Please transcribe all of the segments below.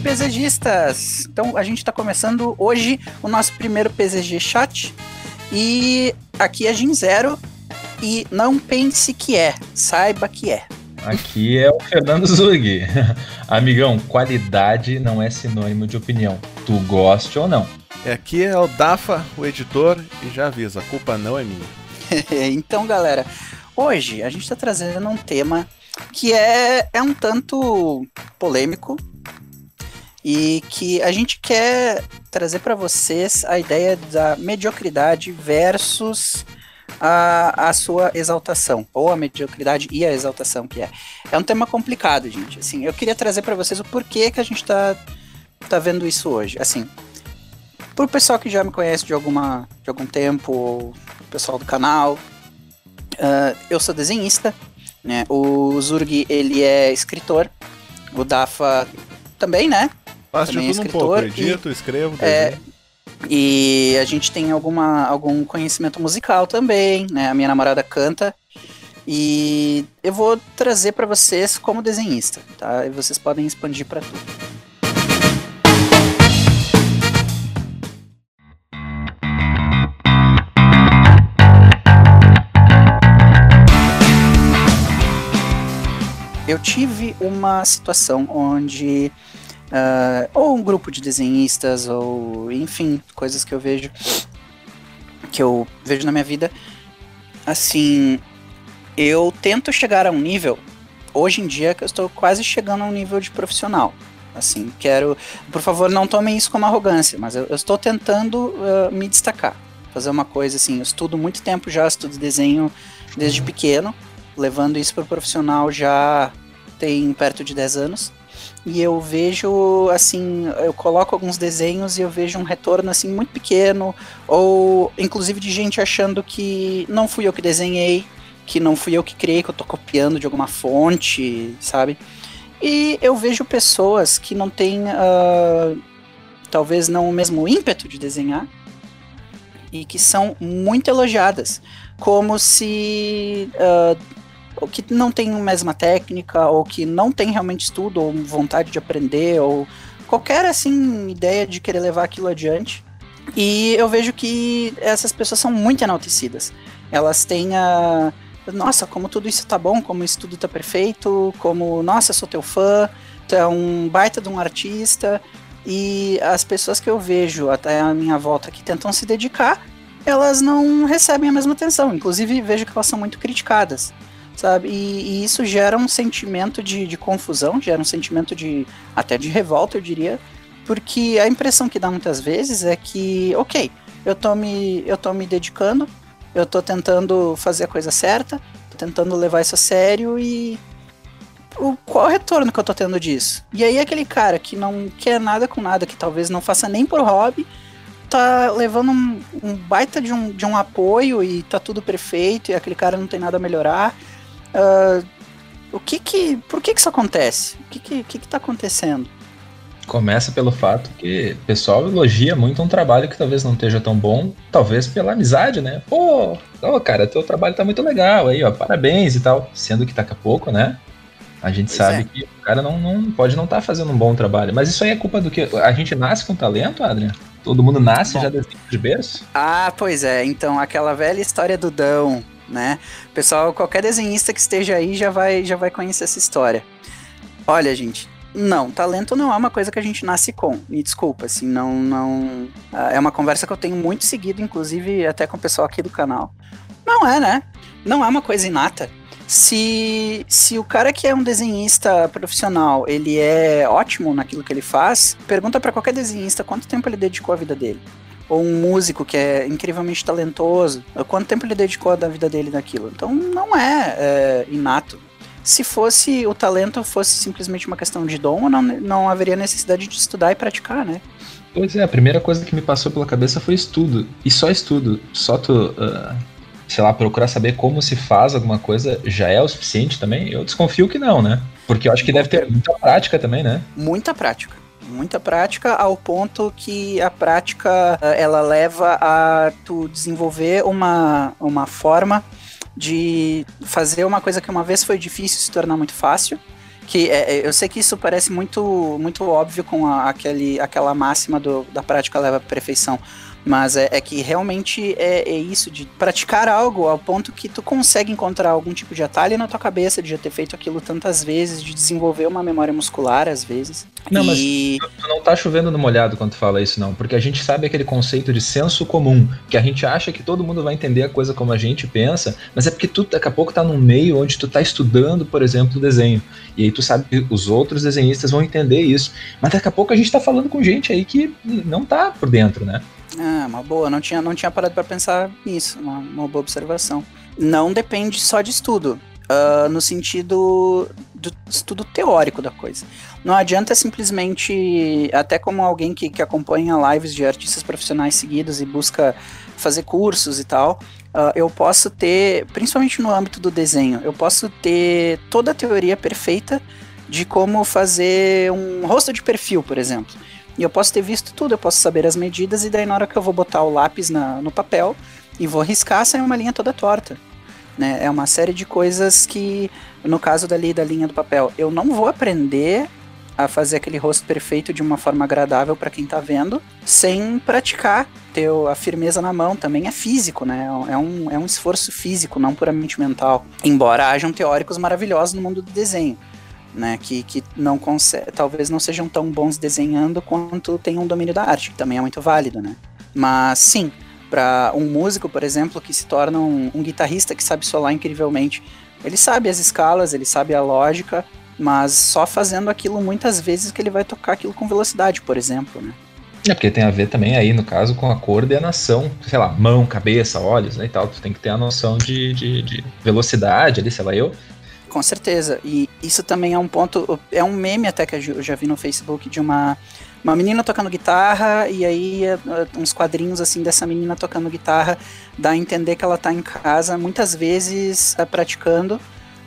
PZGistas! Então a gente está começando hoje o nosso primeiro PZG Chat e aqui é Gin Zero e não pense que é, saiba que é. Aqui é o Fernando Zurg. Amigão, qualidade não é sinônimo de opinião. Tu goste ou não. Aqui é o Dafa, o editor, e já avisa, a culpa não é minha. então, galera, hoje a gente está trazendo um tema que é, é um tanto polêmico, e que a gente quer trazer para vocês a ideia da mediocridade versus a, a sua exaltação, ou a mediocridade e a exaltação, que é. É um tema complicado, gente. Assim, eu queria trazer para vocês o porquê que a gente tá, tá vendo isso hoje. Assim, pro pessoal que já me conhece de, alguma, de algum tempo, ou pessoal do canal, uh, eu sou desenhista, né? O Zurg, ele é escritor, o Dafa também, né? Faço de tudo um pouco, edito, e, escrevo, é, E a gente tem alguma, algum conhecimento musical também, né? A minha namorada canta. E eu vou trazer para vocês como desenhista, tá? E vocês podem expandir para tudo. Eu tive uma situação onde Uh, ou um grupo de desenhistas, ou enfim, coisas que eu vejo que eu vejo na minha vida. Assim, eu tento chegar a um nível, hoje em dia, que eu estou quase chegando a um nível de profissional. Assim, quero. Por favor, não tomem isso como arrogância, mas eu, eu estou tentando uh, me destacar. Fazer uma coisa assim, eu estudo muito tempo já, estudo desenho desde pequeno, levando isso para o profissional já tem perto de 10 anos e eu vejo assim, eu coloco alguns desenhos e eu vejo um retorno assim muito pequeno, ou inclusive de gente achando que não fui eu que desenhei, que não fui eu que criei, que eu tô copiando de alguma fonte, sabe? E eu vejo pessoas que não têm, uh, talvez não o mesmo ímpeto de desenhar, e que são muito elogiadas, como se uh, ou que não tem a mesma técnica, ou que não tem realmente estudo, ou vontade de aprender, ou qualquer assim ideia de querer levar aquilo adiante. E eu vejo que essas pessoas são muito enaltecidas. Elas têm a. Nossa, como tudo isso tá bom, como isso tudo tá perfeito, como, nossa, sou teu fã, tu é um baita de um artista. E as pessoas que eu vejo até a minha volta que tentam se dedicar, elas não recebem a mesma atenção. Inclusive, vejo que elas são muito criticadas sabe? E, e, isso gera um sentimento de, de confusão, gera um sentimento de até de revolta, eu diria, porque a impressão que dá muitas vezes é que, ok, eu tô me, eu tô me dedicando, eu tô tentando fazer a coisa certa, tô tentando levar isso a sério e o, qual o retorno que eu tô tendo disso? E aí aquele cara que não quer nada com nada, que talvez não faça nem por hobby, tá levando um, um baita de um, de um apoio e tá tudo perfeito e aquele cara não tem nada a melhorar. Uh, o que que, por que que isso acontece? O que que, que que tá acontecendo? Começa pelo fato que o pessoal elogia muito um trabalho que talvez não esteja tão bom, talvez pela amizade, né? Pô, oh, cara, teu trabalho tá muito legal aí, ó, parabéns e tal. Sendo que daqui a pouco, né? A gente pois sabe é. que o cara não, não pode não estar tá fazendo um bom trabalho. Mas isso aí é culpa do que? A gente nasce com talento, Adriano? Todo mundo nasce bom. já desde de berço? Ah, pois é. Então, aquela velha história do Dão, né? Pessoal, qualquer desenhista que esteja aí já vai, já vai conhecer essa história. Olha, gente, não, talento não é uma coisa que a gente nasce com. Me desculpa, assim, não, não. Ah, é uma conversa que eu tenho muito seguido, inclusive até com o pessoal aqui do canal. Não é, né? Não é uma coisa inata. Se, se o cara que é um desenhista profissional, ele é ótimo naquilo que ele faz, pergunta para qualquer desenhista quanto tempo ele dedicou à vida dele ou um músico que é incrivelmente talentoso, quanto tempo ele dedicou da vida dele naquilo. Então não é, é inato. Se fosse o talento fosse simplesmente uma questão de dom, não, não haveria necessidade de estudar e praticar, né? Pois é, a primeira coisa que me passou pela cabeça foi estudo. E só estudo. Só tu, uh, sei lá, procurar saber como se faz alguma coisa já é o suficiente também? Eu desconfio que não, né? Porque eu acho que deve ter muita prática também, né? Muita prática muita prática ao ponto que a prática eh, ela leva a tu desenvolver uma, uma forma de fazer uma coisa que uma vez foi difícil se tornar muito fácil, Que é, eu sei que isso parece muito, muito óbvio com a, aquele, aquela máxima do, da prática leva à perfeição. Mas é, é que realmente é, é, isso, de praticar algo ao ponto que tu consegue encontrar algum tipo de atalho na tua cabeça, de já ter feito aquilo tantas vezes, de desenvolver uma memória muscular às vezes. Não, e... mas tu não tá chovendo no molhado quando tu fala isso, não. Porque a gente sabe aquele conceito de senso comum, que a gente acha que todo mundo vai entender a coisa como a gente pensa, mas é porque tu daqui a pouco tá num meio onde tu tá estudando, por exemplo, o desenho. E aí tu sabe que os outros desenhistas vão entender isso. Mas daqui a pouco a gente tá falando com gente aí que não tá por dentro, né? Ah, uma boa. Não tinha, não tinha parado para pensar nisso. Uma, uma, boa observação. Não depende só de estudo. Uh, no sentido do estudo teórico da coisa. Não adianta simplesmente, até como alguém que, que acompanha lives de artistas profissionais seguidos e busca fazer cursos e tal, uh, eu posso ter, principalmente no âmbito do desenho, eu posso ter toda a teoria perfeita de como fazer um rosto de perfil, por exemplo. E eu posso ter visto tudo, eu posso saber as medidas, e daí na hora que eu vou botar o lápis na, no papel e vou riscar, sai uma linha toda torta. Né? É uma série de coisas que, no caso dali da linha do papel, eu não vou aprender a fazer aquele rosto perfeito de uma forma agradável para quem está vendo, sem praticar, ter a firmeza na mão, também é físico, né? É um, é um esforço físico, não puramente mental. Embora hajam teóricos maravilhosos no mundo do desenho né? Que, que não consegue, talvez não sejam tão bons desenhando quanto tem um domínio da arte, que também é muito válido, né? Mas sim, para um músico, por exemplo, que se torna um, um, guitarrista que sabe solar incrivelmente, ele sabe as escalas, ele sabe a lógica, mas só fazendo aquilo muitas vezes que ele vai tocar aquilo com velocidade, por exemplo, né? É porque tem a ver também aí, no caso, com a coordenação, sei lá, mão, cabeça, olhos, né, e tal. Tu tem que ter a noção de, de, de velocidade ali, sei lá, eu com certeza. E isso também é um ponto. É um meme até que eu já vi no Facebook de uma, uma menina tocando guitarra, e aí é, uns quadrinhos assim dessa menina tocando guitarra dá a entender que ela tá em casa, muitas vezes é, praticando,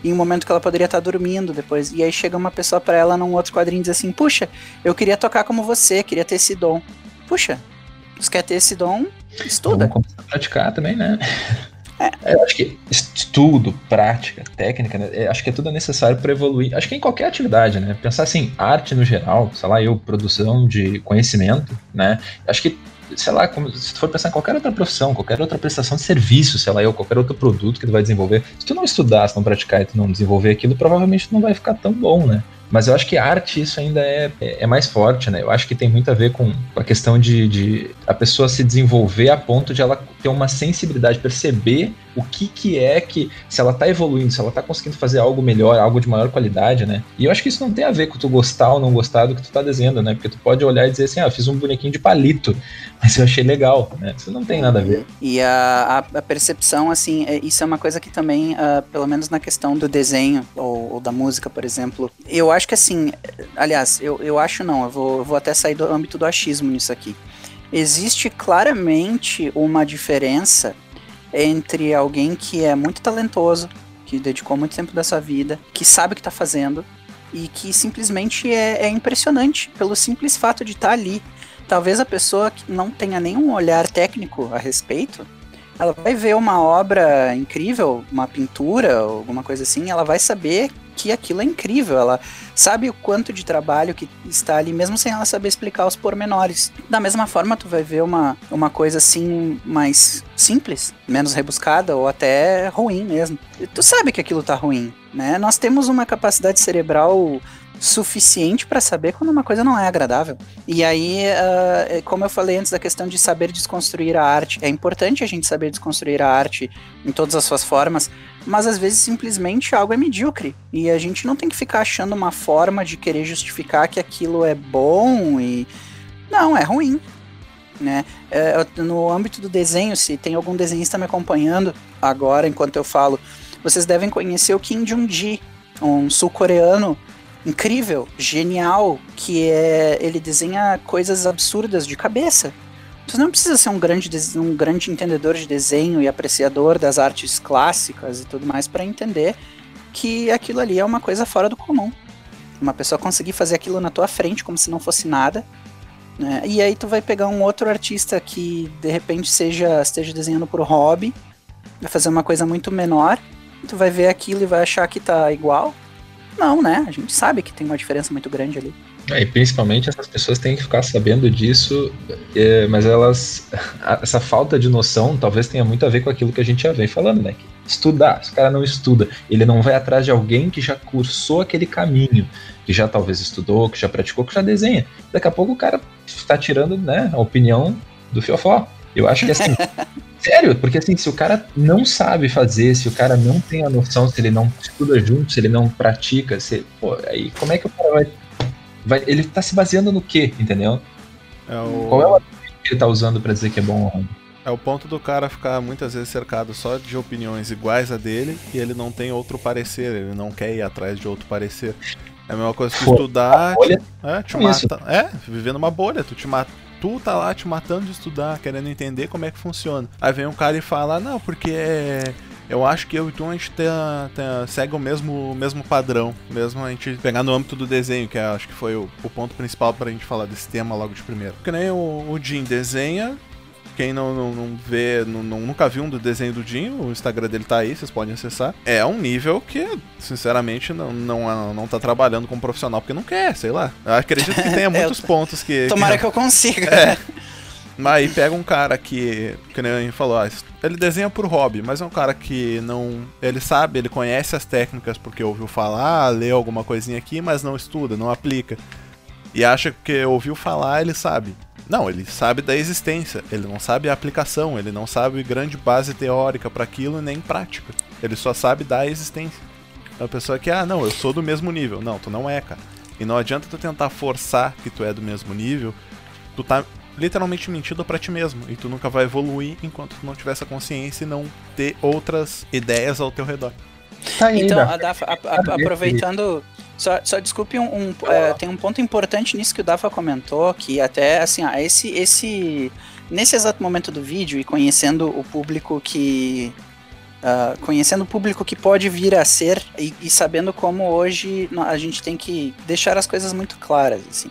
em um momento que ela poderia estar tá dormindo depois. E aí chega uma pessoa para ela num outro quadrinho e diz assim: Puxa, eu queria tocar como você, queria ter esse dom. Puxa, você quer ter esse dom? Estuda. Vamos começar a praticar também, né? É, eu acho que estudo, prática, técnica, né, é, acho que é tudo necessário para evoluir. Acho que em qualquer atividade, né? Pensar assim, arte no geral, sei lá, eu, produção de conhecimento, né? Acho que sei lá, como, se tu for pensar em qualquer outra profissão, qualquer outra prestação de serviço, sei lá, eu, qualquer outro produto que tu vai desenvolver, se tu não estudar, se não praticar e tu não desenvolver aquilo, provavelmente não vai ficar tão bom, né? Mas eu acho que arte, isso ainda é, é, mais forte, né? Eu acho que tem muito a ver com a questão de, de a pessoa se desenvolver a ponto de ela ter uma sensibilidade, perceber o que que é que, se ela tá evoluindo, se ela tá conseguindo fazer algo melhor, algo de maior qualidade, né? E eu acho que isso não tem a ver com tu gostar ou não gostar do que tu tá desenhando, né? Porque tu pode olhar e dizer assim, ah, fiz um bonequinho de palito, mas eu achei legal, né? Isso não tem nada a ver. E a, a, percepção, assim, é, isso é uma coisa que também, uh, pelo menos na questão do desenho ou, ou, da música, por exemplo, eu acho que assim, aliás, eu, eu acho não, eu vou, eu vou até sair do âmbito do achismo nisso aqui. Existe claramente uma diferença entre alguém que é muito talentoso, que dedicou muito tempo da sua vida, que sabe o que está fazendo e que simplesmente é, é, impressionante pelo simples fato de estar tá ali. Talvez a pessoa que não tenha nenhum olhar técnico a respeito, ela vai ver uma obra incrível, uma pintura, alguma coisa assim, ela vai saber que aquilo é incrível. Ela sabe o quanto de trabalho que está ali, mesmo sem ela saber explicar os pormenores. Da mesma forma, tu vai ver uma, uma coisa assim mais simples, menos rebuscada ou até ruim mesmo. E tu sabe que aquilo tá ruim, né? Nós temos uma capacidade cerebral suficiente para saber quando uma coisa não é agradável. E aí, uh, como eu falei antes da questão de saber desconstruir a arte, é importante a gente saber desconstruir a arte em todas as suas formas, mas às vezes simplesmente algo é medíocre. E a gente não tem que ficar achando uma forma de querer justificar que aquilo é bom e. Não, é ruim. Né? É, no âmbito do desenho, se tem algum desenhista me acompanhando agora enquanto eu falo, vocês devem conhecer o Kim Jong-ji, um sul-coreano incrível, genial, que é ele desenha coisas absurdas de cabeça. Tu não precisa ser um grande, um grande entendedor de desenho e apreciador das artes clássicas e tudo mais para entender que aquilo ali é uma coisa fora do comum. Uma pessoa conseguir fazer aquilo na tua frente como se não fosse nada. Né? E aí tu vai pegar um outro artista que de repente seja esteja desenhando por hobby, vai fazer uma coisa muito menor, tu vai ver aquilo e vai achar que tá igual, Não, né? A gente sabe que tem uma diferença muito grande ali. É, e principalmente essas pessoas têm que ficar sabendo disso, é, mas elas. Essa falta de noção talvez tenha muito a ver com aquilo que a gente já vem falando, né? Que estudar, se o cara não estuda, ele não vai atrás de alguém que já cursou aquele caminho, que já talvez estudou, que já praticou, que já desenha. Daqui a pouco o cara está tirando né, a opinião do fiofó. Eu acho que assim. sério, porque assim, se o cara não sabe fazer, se o cara não tem a noção, se ele não estuda junto, se ele não pratica, se, pô, aí como é que o cara vai vai, ele tá se baseando no quê, entendeu? É o... Qual é o que ele tá usando para dizer que é bom ou ruim? É o ponto do cara ficar muitas vezes cercado só de opiniões iguais a dele e ele não tem outro parecer, ele não quer ir atrás de outro parecer. É a mesma coisa que Pô, estudar. Te, é, te mata. É, vivendo uma bolha, tu te mata. Tu tá lá te matando de estudar, querendo entender como é que funciona. Aí vem um cara e fala, não, porque é eu acho que eu e tu a gente tem, tem, segue o mesmo, o mesmo padrão, mesmo a gente pegar no âmbito do desenho, que é, acho que foi o, o ponto principal pra gente falar desse tema logo de primeiro. Porque nem o, o Jim desenha, quem não, não, não vê, não, nunca viu um do desenho do Jim, o Instagram dele tá aí, vocês podem acessar. É um nível que, sinceramente, não, não, não tá trabalhando como profissional porque não quer, sei lá. Eu acredito que tenha muitos pontos que. Tomara que, que eu consiga. É. Mas aí pega um cara que, que nem a falou, ah, ele desenha por hobby, mas é um cara que não. Ele sabe, ele conhece as técnicas porque ouviu falar, leu alguma coisinha aqui, mas não estuda, não aplica. E acha que ouviu falar, ele sabe. Não, ele sabe da existência, ele não sabe a aplicação, ele não sabe grande base teórica para aquilo nem prática. Ele só sabe da existência. É uma pessoa que, ah, não, eu sou do mesmo nível. Não, tu não é, cara. E não adianta tu tentar forçar que tu é do mesmo nível. Tu tá literalmente mentindo para ti mesmo. E tu nunca vai evoluir enquanto tu não tiver essa consciência e não ter outras ideias ao teu redor. Tá então, a Dafa, a, a, aproveitando. Só, só desculpe, um, um é, tem um ponto importante nisso que o Dafa comentou, que até assim, ah, esse, esse. Nesse exato momento do vídeo e conhecendo o público que. Uh, conhecendo o público que pode vir a ser e, e sabendo como hoje a gente tem que deixar as coisas muito claras, assim.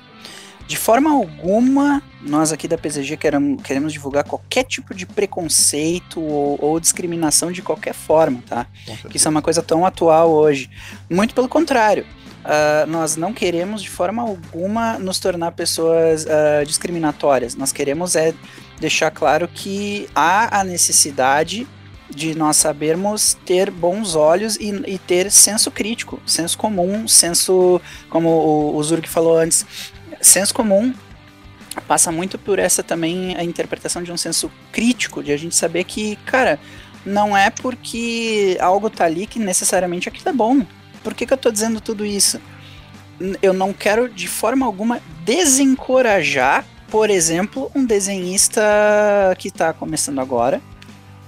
De forma alguma, nós aqui da PZG queremos, queremos divulgar qualquer tipo de preconceito ou, ou discriminação de qualquer forma, tá? Que isso é uma coisa tão atual hoje. Muito pelo contrário. Uh, nós não queremos de forma alguma nos tornar pessoas uh, discriminatórias. Nós queremos é deixar claro que há a necessidade de nós sabermos ter bons olhos e, e ter senso crítico, senso comum, senso, como o, o Zurg falou antes, senso comum passa muito por essa também a interpretação de um senso crítico, de a gente saber que, cara, não é porque algo tá ali que necessariamente aquilo é bom. Por que, que eu tô dizendo tudo isso? Eu não quero de forma alguma desencorajar, por exemplo, um desenhista que está começando agora.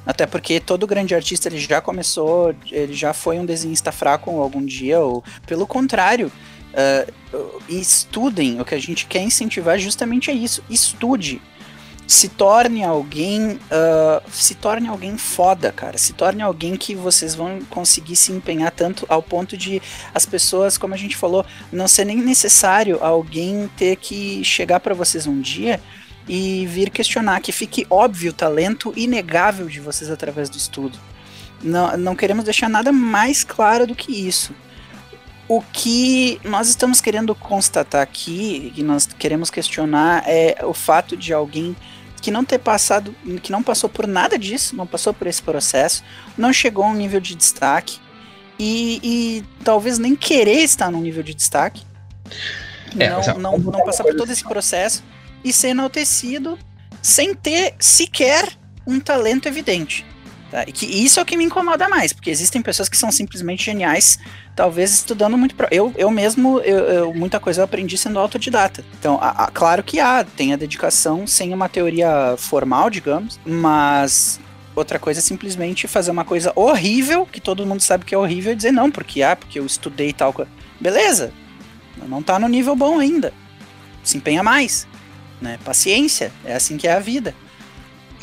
Até porque todo grande artista ele já começou, ele já foi um desenhista fraco algum dia, ou pelo contrário, Uh, estudem, o que a gente quer incentivar justamente é isso. Estude. Se torne alguém. Uh, se torne alguém foda, cara. Se torne alguém que vocês vão conseguir se empenhar tanto ao ponto de as pessoas, como a gente falou, não ser nem necessário alguém ter que chegar para vocês um dia e vir questionar, que fique óbvio o talento inegável de vocês através do estudo. Não, não queremos deixar nada mais claro do que isso. O que nós estamos querendo constatar aqui, que nós queremos questionar, é o fato de alguém que não ter passado, que não passou por nada disso, não passou por esse processo, não chegou a um nível de destaque e, e talvez nem querer estar num nível de destaque, é, não, não, não passar por todo esse processo e ser enaltecido sem ter sequer um talento evidente. Tá? E que isso é o que me incomoda mais, porque existem pessoas que são simplesmente geniais, talvez estudando muito. Pra... Eu, eu mesmo, eu, eu, muita coisa eu aprendi sendo autodidata. Então, a, a, claro que há, tem a dedicação sem uma teoria formal, digamos, mas outra coisa é simplesmente fazer uma coisa horrível, que todo mundo sabe que é horrível, e dizer não, porque ah, porque eu estudei tal coisa. Beleza, não tá no nível bom ainda. Se empenha mais. Né? Paciência, é assim que é a vida.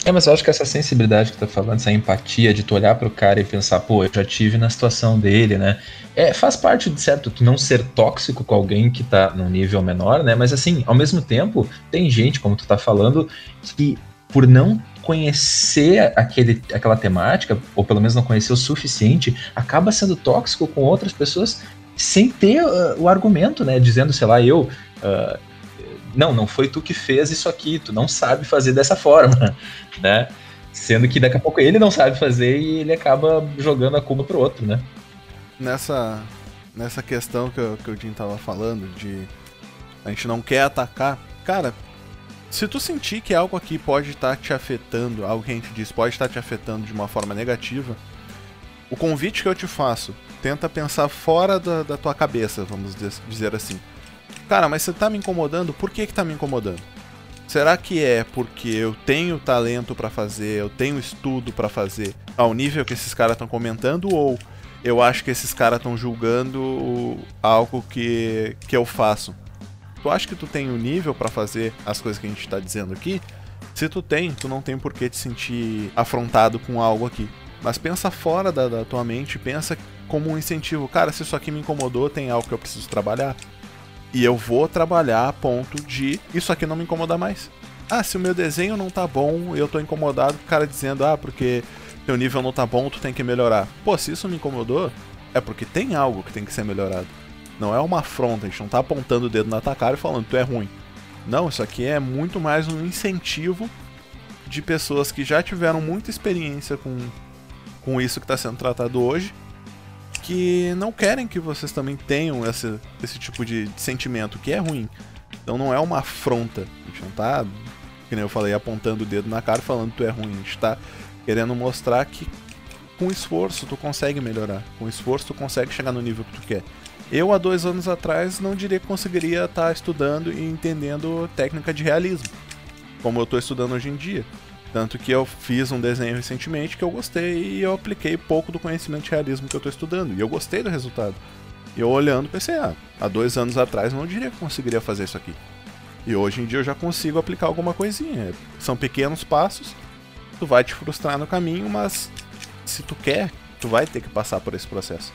É, mas eu acho que essa sensibilidade que tá falando, essa empatia de tu olhar pro cara e pensar, pô, eu já tive na situação dele, né? É, faz parte de certo tu não ser tóxico com alguém que tá num nível menor, né? Mas assim, ao mesmo tempo, tem gente, como tu tá falando, que por não conhecer aquele, aquela temática, ou pelo menos não conhecer o suficiente, acaba sendo tóxico com outras pessoas sem ter uh, o argumento, né? Dizendo, sei lá, eu. Uh, não, não foi tu que fez isso aqui, tu não sabe fazer dessa forma, né? Sendo que daqui a pouco ele não sabe fazer e ele acaba jogando a culpa pro outro, né? Nessa, nessa questão que, eu, que o Jim tava falando, de a gente não quer atacar, cara, se tu sentir que algo aqui pode estar tá te afetando, algo que a gente diz pode estar tá te afetando de uma forma negativa, o convite que eu te faço, tenta pensar fora da, da tua cabeça, vamos dizer assim. Cara, mas você tá me incomodando, por que que tá me incomodando? Será que é porque eu tenho talento para fazer, eu tenho estudo para fazer ao nível que esses caras estão comentando ou eu acho que esses caras estão julgando algo que, que eu faço? Tu acha que tu tem o um nível para fazer as coisas que a gente tá dizendo aqui? Se tu tem, tu não tem por que te sentir afrontado com algo aqui. Mas pensa fora da, da tua mente, pensa como um incentivo. Cara, se isso aqui me incomodou, tem algo que eu preciso trabalhar. E eu vou trabalhar a ponto de isso aqui não me incomodar mais. Ah, se o meu desenho não tá bom, eu tô incomodado com o cara dizendo, ah, porque teu nível não tá bom, tu tem que melhorar. Pô, se isso me incomodou, é porque tem algo que tem que ser melhorado. Não é uma afronta, a gente não tá apontando o dedo na tua cara e falando, tu é ruim. Não, isso aqui é muito mais um incentivo de pessoas que já tiveram muita experiência com, com isso que está sendo tratado hoje que não querem que vocês também tenham esse, esse tipo de, sentimento, que é ruim. Então não é uma afronta. A gente não tá, que nem eu falei, apontando o dedo na cara falando tu é ruim. A gente tá querendo mostrar que com esforço tu consegue melhorar. Com esforço tu consegue chegar no nível que tu quer. Eu, há dois anos atrás, não diria que conseguiria estar tá estudando e entendendo técnica de realismo, como eu estou estudando hoje em dia. Tanto que eu fiz um desenho recentemente que eu gostei e eu apliquei pouco do conhecimento de realismo que eu estou estudando. E eu gostei do resultado. E eu olhando pensei, ah, há dois anos atrás não diria que conseguiria fazer isso aqui. E hoje em dia eu já consigo aplicar alguma coisinha. São pequenos passos, tu vai te frustrar no caminho, mas se tu quer, tu vai ter que passar por esse processo.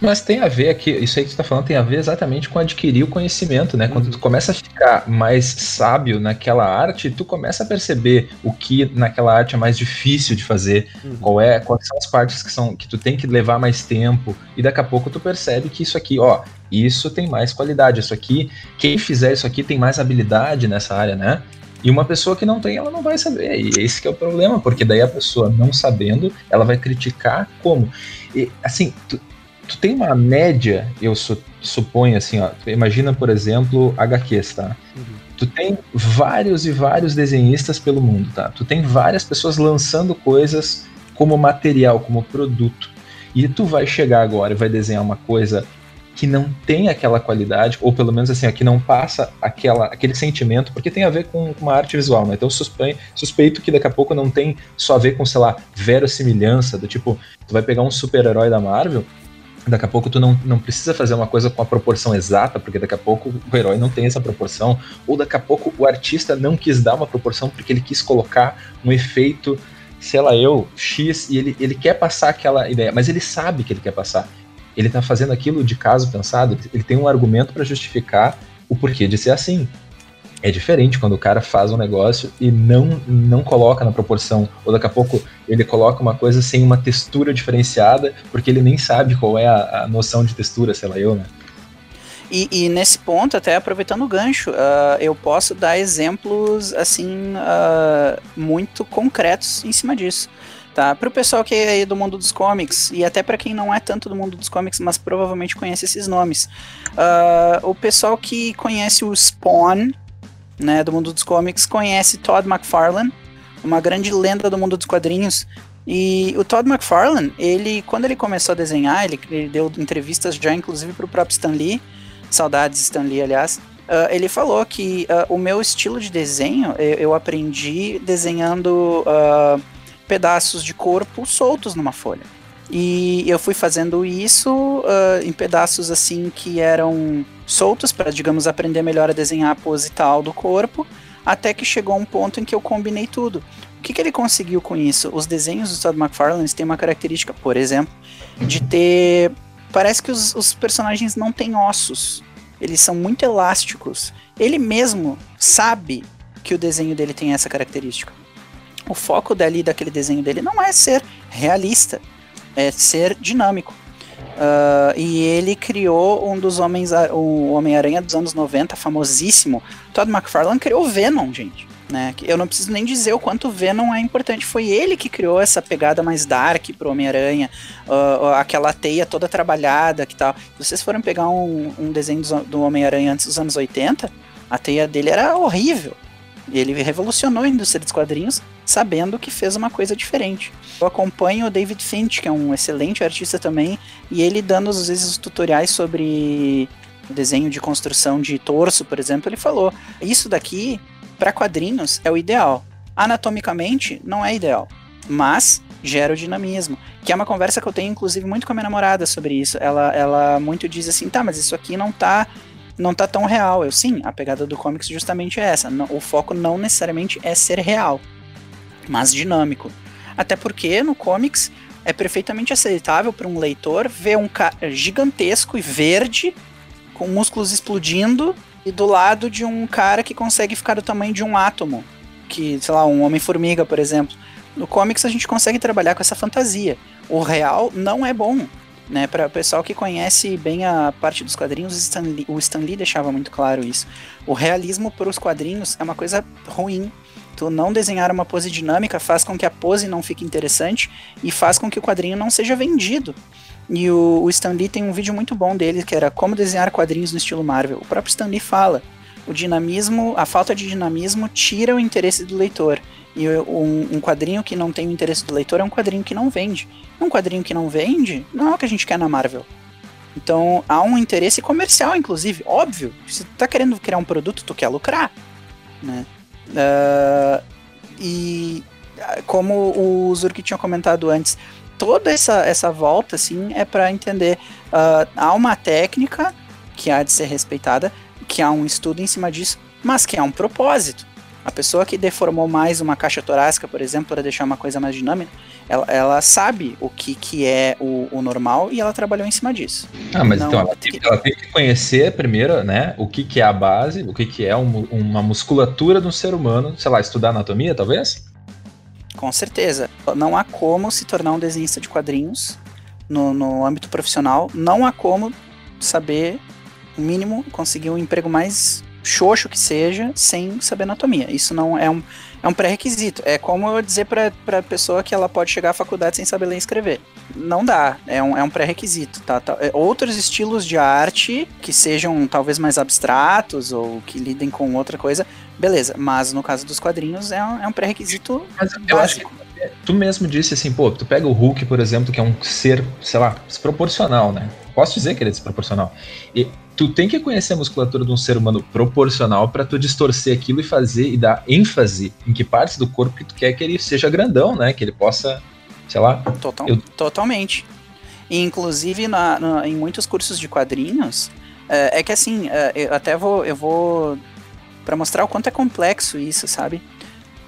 Mas tem a ver aqui, isso aí que você está falando tem a ver exatamente com adquirir o conhecimento, né? Uhum. Quando tu começa a ficar mais sábio naquela arte, tu começa a perceber o que naquela arte é mais difícil de fazer, uhum. qual é, quais são as partes que são que tu tem que levar mais tempo, e daqui a pouco tu percebe que isso aqui, ó, isso tem mais qualidade, isso aqui, quem fizer isso aqui tem mais habilidade nessa área, né? E uma pessoa que não tem, ela não vai saber. E esse é o problema, porque daí a pessoa não sabendo, ela vai criticar como. E, assim, tu, tu tem uma média, eu su suponho assim, ó, imagina, por exemplo, HQs, tá? Uhum. Tu tem vários e vários desenhistas pelo mundo, tá? Tu tem várias pessoas lançando coisas como material, como produto. E tu vai chegar agora e vai desenhar uma coisa que não tem aquela qualidade, ou pelo menos assim, que não passa aquela, aquele sentimento, porque tem a ver com uma arte visual, né? Então suspeito, suspeito que daqui a pouco não tem só a ver com, sei lá, verossimilhança, do tipo, tu vai pegar um super-herói da Marvel, Daqui a pouco tu não, não precisa fazer uma coisa com a proporção exata, porque daqui a pouco o herói não tem essa proporção, ou daqui a pouco o artista não quis dar uma proporção porque ele quis colocar um efeito, sei lá eu, X, e ele, ele quer passar aquela ideia, mas ele sabe que ele quer passar. Ele tá fazendo aquilo de caso pensado, ele tem um argumento para justificar o porquê de ser assim. É diferente quando o cara faz um negócio e não, não coloca na proporção, ou daqui a pouco ele coloca uma coisa sem uma textura diferenciada, porque ele nem sabe qual é a, a noção de textura, sei lá eu, né? E, e, nesse ponto, até aproveitando o gancho, uh, eu posso dar exemplos assim uh, muito concretos em cima disso. Tá? Para o pessoal que é do mundo dos comics, e até para quem não é tanto do mundo dos comics, mas provavelmente conhece esses nomes. Uh, o pessoal que conhece o Spawn, né, do mundo dos comics, conhece Todd McFarlane, uma grande lenda do mundo dos quadrinhos. E o Todd McFarlane, ele, quando ele começou a desenhar, ele, ele deu entrevistas já, inclusive, para o próprio Stan Lee, saudades Stan Lee, aliás, Uh, ele falou que uh, o meu estilo de desenho eu, eu aprendi desenhando uh, pedaços de corpo soltos numa folha. E eu fui fazendo isso em pedaços assim que eram soltos para, digamos, aprender melhor a desenhar a pose tal do corpo, até que chegou um ponto em que eu combinei tudo. O que, que ele conseguiu com isso? Os desenhos do Todd McFarlane têm uma característica, por exemplo, de ter. Parece que os, os personagens não têm ossos. Eles são muito elásticos. Ele mesmo sabe que o desenho dele tem essa característica. O foco dali daquele desenho dele não é ser realista, é ser dinâmico. Uh, e ele criou um dos homens, o Homem-Aranha dos anos 90, famosíssimo. Todd McFarlane criou o Venom, gente. Né? Eu não preciso nem dizer o quanto o Venom é importante. Foi ele que criou essa pegada mais dark pro Homem-Aranha, uh, aquela teia toda trabalhada que tal. Se vocês forem pegar um, um desenho do, do Homem-Aranha antes dos anos 80, a teia dele era horrível. Ele revolucionou a indústria dos quadrinhos sabendo que fez uma coisa diferente. Eu acompanho o David Finch, que é um excelente artista também, e ele dando às vezes tutoriais sobre desenho de construção de torso, por exemplo, ele falou: "Isso daqui para quadrinhos é o ideal. Anatomicamente não é ideal, mas gera o dinamismo. Que é uma conversa que eu tenho, inclusive, muito com a minha namorada sobre isso. Ela, ela muito diz assim, tá, mas isso aqui não tá não tá tão real. Eu sim, a pegada do comics justamente é essa. O foco não necessariamente é ser real, mas dinâmico. Até porque no comics é perfeitamente aceitável para um leitor ver um cara gigantesco e verde com músculos explodindo e do lado de um cara que consegue ficar do tamanho de um átomo, que, sei lá, um homem-formiga, por exemplo. No comics a gente consegue trabalhar com essa fantasia. O real não é bom. Né, para o pessoal que conhece bem a parte dos quadrinhos, Stan Lee, o Stan Lee deixava muito claro isso. O realismo para os quadrinhos é uma coisa ruim. Tu não desenhar uma pose dinâmica faz com que a pose não fique interessante e faz com que o quadrinho não seja vendido. E o, o Stan Lee tem um vídeo muito bom dele que era como desenhar quadrinhos no estilo Marvel. O próprio Stan Lee fala: o dinamismo, a falta de dinamismo tira o interesse do leitor. E um, um, quadrinho que não tem o interesse do leitor é um quadrinho que não vende. Um quadrinho que não vende não é o que a gente quer na Marvel. Então há um interesse comercial, inclusive, óbvio. Se tu tá querendo criar um produto, tu quer lucrar. Né? Uh, e como o Zurk tinha comentado antes, toda essa, essa volta, assim, é para entender. Uh, há uma técnica que há de ser respeitada, que há um estudo em cima disso, mas que há um propósito. A pessoa que deformou mais uma caixa torácica, por exemplo, para deixar uma coisa mais dinâmica, ela, ela sabe o que, que é o, o, normal e ela trabalhou em cima disso. Ah, mas Não, então ela tem, ela tem, que conhecer primeiro, né, o que, que é a base, o que, que é um, uma musculatura do ser humano, sei lá, estudar anatomia, talvez? Com certeza. Não há como se tornar um desenhista de quadrinhos no, no âmbito profissional. Não há como saber, o mínimo, conseguir um emprego mais xoxo que seja, sem saber anatomia. Isso não é um, é um pré-requisito. É como eu dizer para a pessoa que ela pode chegar à faculdade sem saber ler e escrever. Não dá, é um, é um pré-requisito. Tá, tá? É, outros estilos de arte que sejam talvez mais abstratos ou que lidem com outra coisa, beleza. Mas no caso dos quadrinhos é um, é um pré-requisito. Que tu mesmo disse assim, pô, tu pega o Hulk, por exemplo, que é um ser, sei lá, desproporcional, né? Posso dizer que ele é desproporcional. E tu tem que conhecer a musculatura de um ser humano proporcional para tu distorcer aquilo e fazer e dar ênfase em que partes do corpo que tu quer que ele seja grandão, né? Que ele possa, sei lá. Total, eu... Totalmente. E, inclusive, na, na, em muitos cursos de quadrinhos, é, é que assim, é, eu até vou, eu vou para mostrar o quanto é complexo isso, sabe?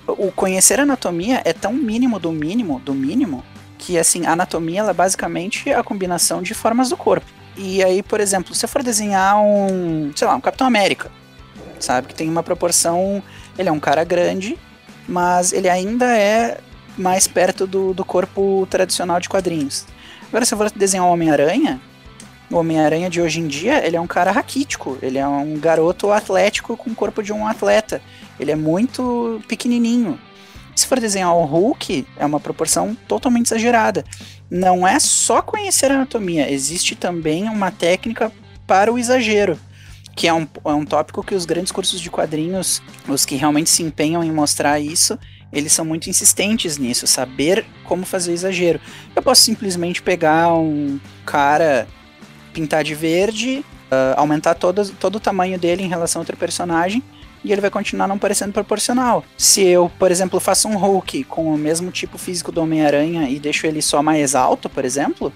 O conhecer anatomia é tão mínimo do mínimo do mínimo que assim, a anatomia ela é basicamente a combinação de formas do corpo. E aí, por exemplo, se eu for desenhar um, sei lá, um Capitão América, sabe, que tem uma proporção, ele é um cara grande, mas ele ainda é mais perto do, do corpo tradicional de quadrinhos. Agora, se eu for desenhar um Homem-Aranha, o Homem-Aranha de hoje em dia, ele é um cara raquítico, ele é um garoto atlético com o corpo de um atleta. Ele é muito pequenininho. Se for desenhar o Hulk, é uma proporção totalmente exagerada. Não é só conhecer anatomia, existe também uma técnica para o exagero, que é um, é um tópico que os grandes cursos de quadrinhos, os que realmente se empenham em mostrar isso, eles são muito insistentes nisso, saber como fazer o exagero. Eu posso simplesmente pegar um cara pintar de verde, uh, aumentar todo, todo o tamanho dele em relação a outro personagem, e ele vai continuar não parecendo proporcional. Se eu, por exemplo, faço um Hulk com o mesmo tipo físico do Homem-Aranha e deixo ele só mais alto, por exemplo,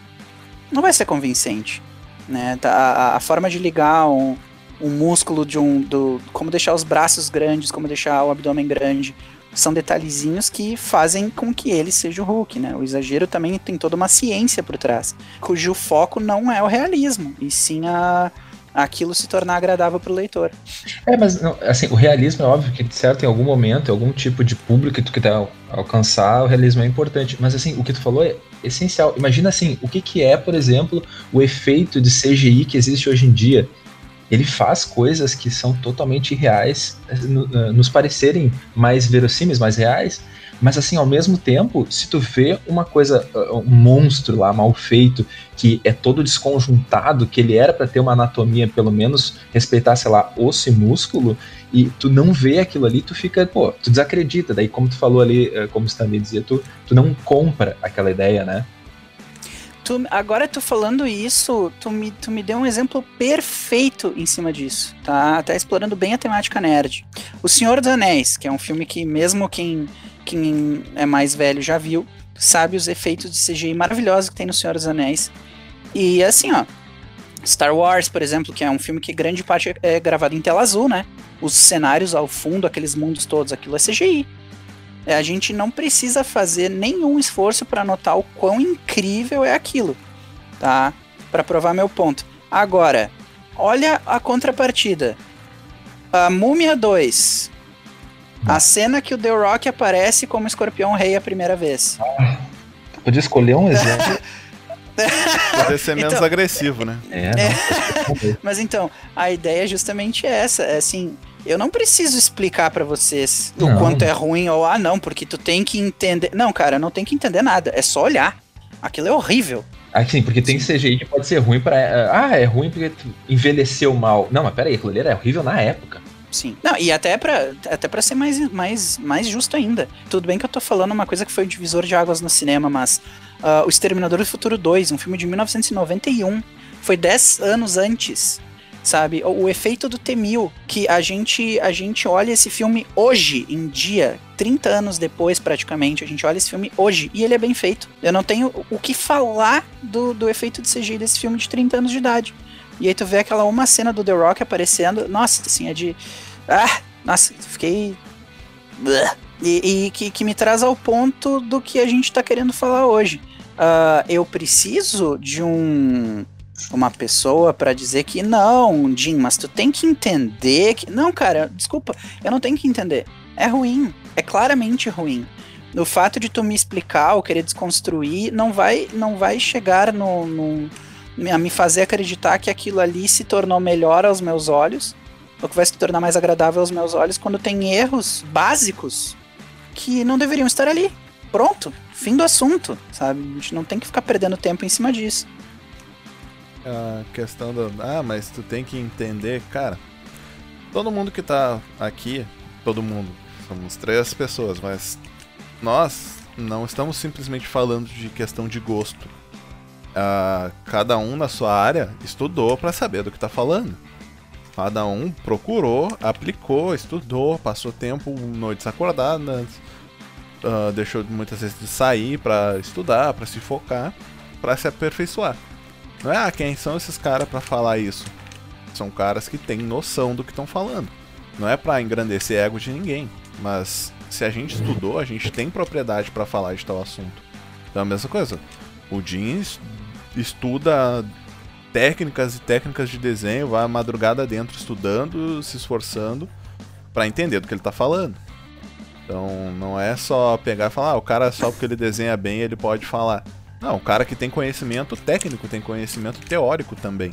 não vai ser convincente. Né? Tá, a, a forma de ligar um, um músculo de um. Do, como deixar os braços grandes, como deixar o abdômen grande, são detalhezinhos que fazem com que ele seja o Hulk, né? O exagero também tem toda uma ciência por trás, cujo foco não é o realismo, e sim a, aquilo se tornar agradável para o leitor. É, mas assim, o realismo é óbvio que, certo, em algum momento, em algum tipo de público que tu quer alcançar, o realismo é importante. Mas assim, o que tu falou é essencial. Imagina assim, o que, que é, por exemplo, o efeito de CGI que existe hoje em dia. Ele faz coisas que são totalmente irreais, eh, eh, nos parecerem mais verossímeis, mais reais, mas assim, ao mesmo tempo, se tu vê uma coisa, uh, um monstro lá mal feito, que é todo desconjuntado, que ele era para ter uma anatomia, pelo menos respeitar, sei lá, osso e músculo, e tu não vê aquilo ali, tu fica, pô, tu desacredita. Daí, como tu falou ali, uh, como o Stanley dizia, tu, tu não compra aquela ideia, né? Tu, agora tu falando isso, tu me, tu me deu um exemplo perfeito em cima disso, tá? Tá explorando bem a temática nerd. O Senhor dos Anéis, que é um filme que mesmo quem quem é mais velho já viu, sabe os efeitos de CGI maravilhosos que tem no Senhor dos Anéis. E assim, ó, Star Wars, por exemplo, que é um filme que grande parte é gravado em tela azul, né? Os cenários ao fundo, aqueles mundos todos, aquilo é CGI. É, a gente não precisa fazer nenhum esforço para notar o quão incrível é aquilo, tá? Para provar meu ponto. Agora, olha a contrapartida. A Múmia 2, a cena que o The Rock aparece como escorpião rei a primeira vez. Ah, podia escolher um exemplo. Podia ser menos então, agressivo, né? É, é. Mas então, a ideia é justamente essa. É assim, eu não preciso explicar para vocês não. o quanto é ruim ou ah, não, porque tu tem que entender. Não, cara, não tem que entender nada. É só olhar. Aquilo é horrível. Ah, sim, porque tem CGI que pode ser ruim para Ah, é ruim porque envelheceu mal. Não, mas peraí, aquilo ali era horrível na época. Sim. Não, e até pra, até pra ser mais, mais, mais justo ainda. Tudo bem que eu tô falando uma coisa que foi um divisor de águas no cinema, mas uh, O Exterminador do Futuro 2, um filme de 1991, foi 10 anos antes sabe? O, o, efeito do T-1000, que a gente, a gente olha esse filme hoje, em dia, 30 anos depois praticamente, a gente olha esse filme hoje e ele é bem feito. Eu não tenho o que falar do, do efeito de CGI desse filme de 30 anos de idade. E aí tu vê aquela uma cena do The Rock aparecendo, nossa, assim, é de. Ah, nossa, fiquei. E, e que, que, me traz ao ponto do que a gente tá querendo falar hoje. Uh, eu preciso de um uma pessoa para dizer que não, Jim, mas tu tem que entender que. Não, cara, desculpa, eu não tenho que entender. É ruim, é claramente ruim. O fato de tu me explicar ou querer desconstruir não vai não vai chegar no, no a me fazer acreditar que aquilo ali se tornou melhor aos meus olhos, ou que vai se tornar mais agradável aos meus olhos quando tem erros básicos que não deveriam estar ali. Pronto, fim do assunto, sabe? A gente não tem que ficar perdendo tempo em cima disso. A questão do. Ah, mas tu tem que entender, cara. Todo mundo que tá aqui, todo mundo, somos três pessoas, mas nós não estamos simplesmente falando de questão de gosto uh, cada um na sua área estudou para saber do que está falando. Cada um procurou, aplicou, estudou, passou tempo, noites acordadas, uh, deixou muitas vezes de sair para estudar, para se focar, para se aperfeiçoar. Não é ah, quem são esses caras para falar isso? São caras que têm noção do que estão falando. Não é para engrandecer ego de ninguém, mas se a gente estudou, a gente tem propriedade para falar de tal assunto. Então é a mesma coisa. O Jeans estuda técnicas e técnicas de desenho, vai a madrugada dentro estudando, se esforçando para entender do que ele está falando. Então não é só pegar e falar, ah, o cara só porque ele desenha bem ele pode falar. Não, o cara que tem conhecimento técnico tem conhecimento teórico também.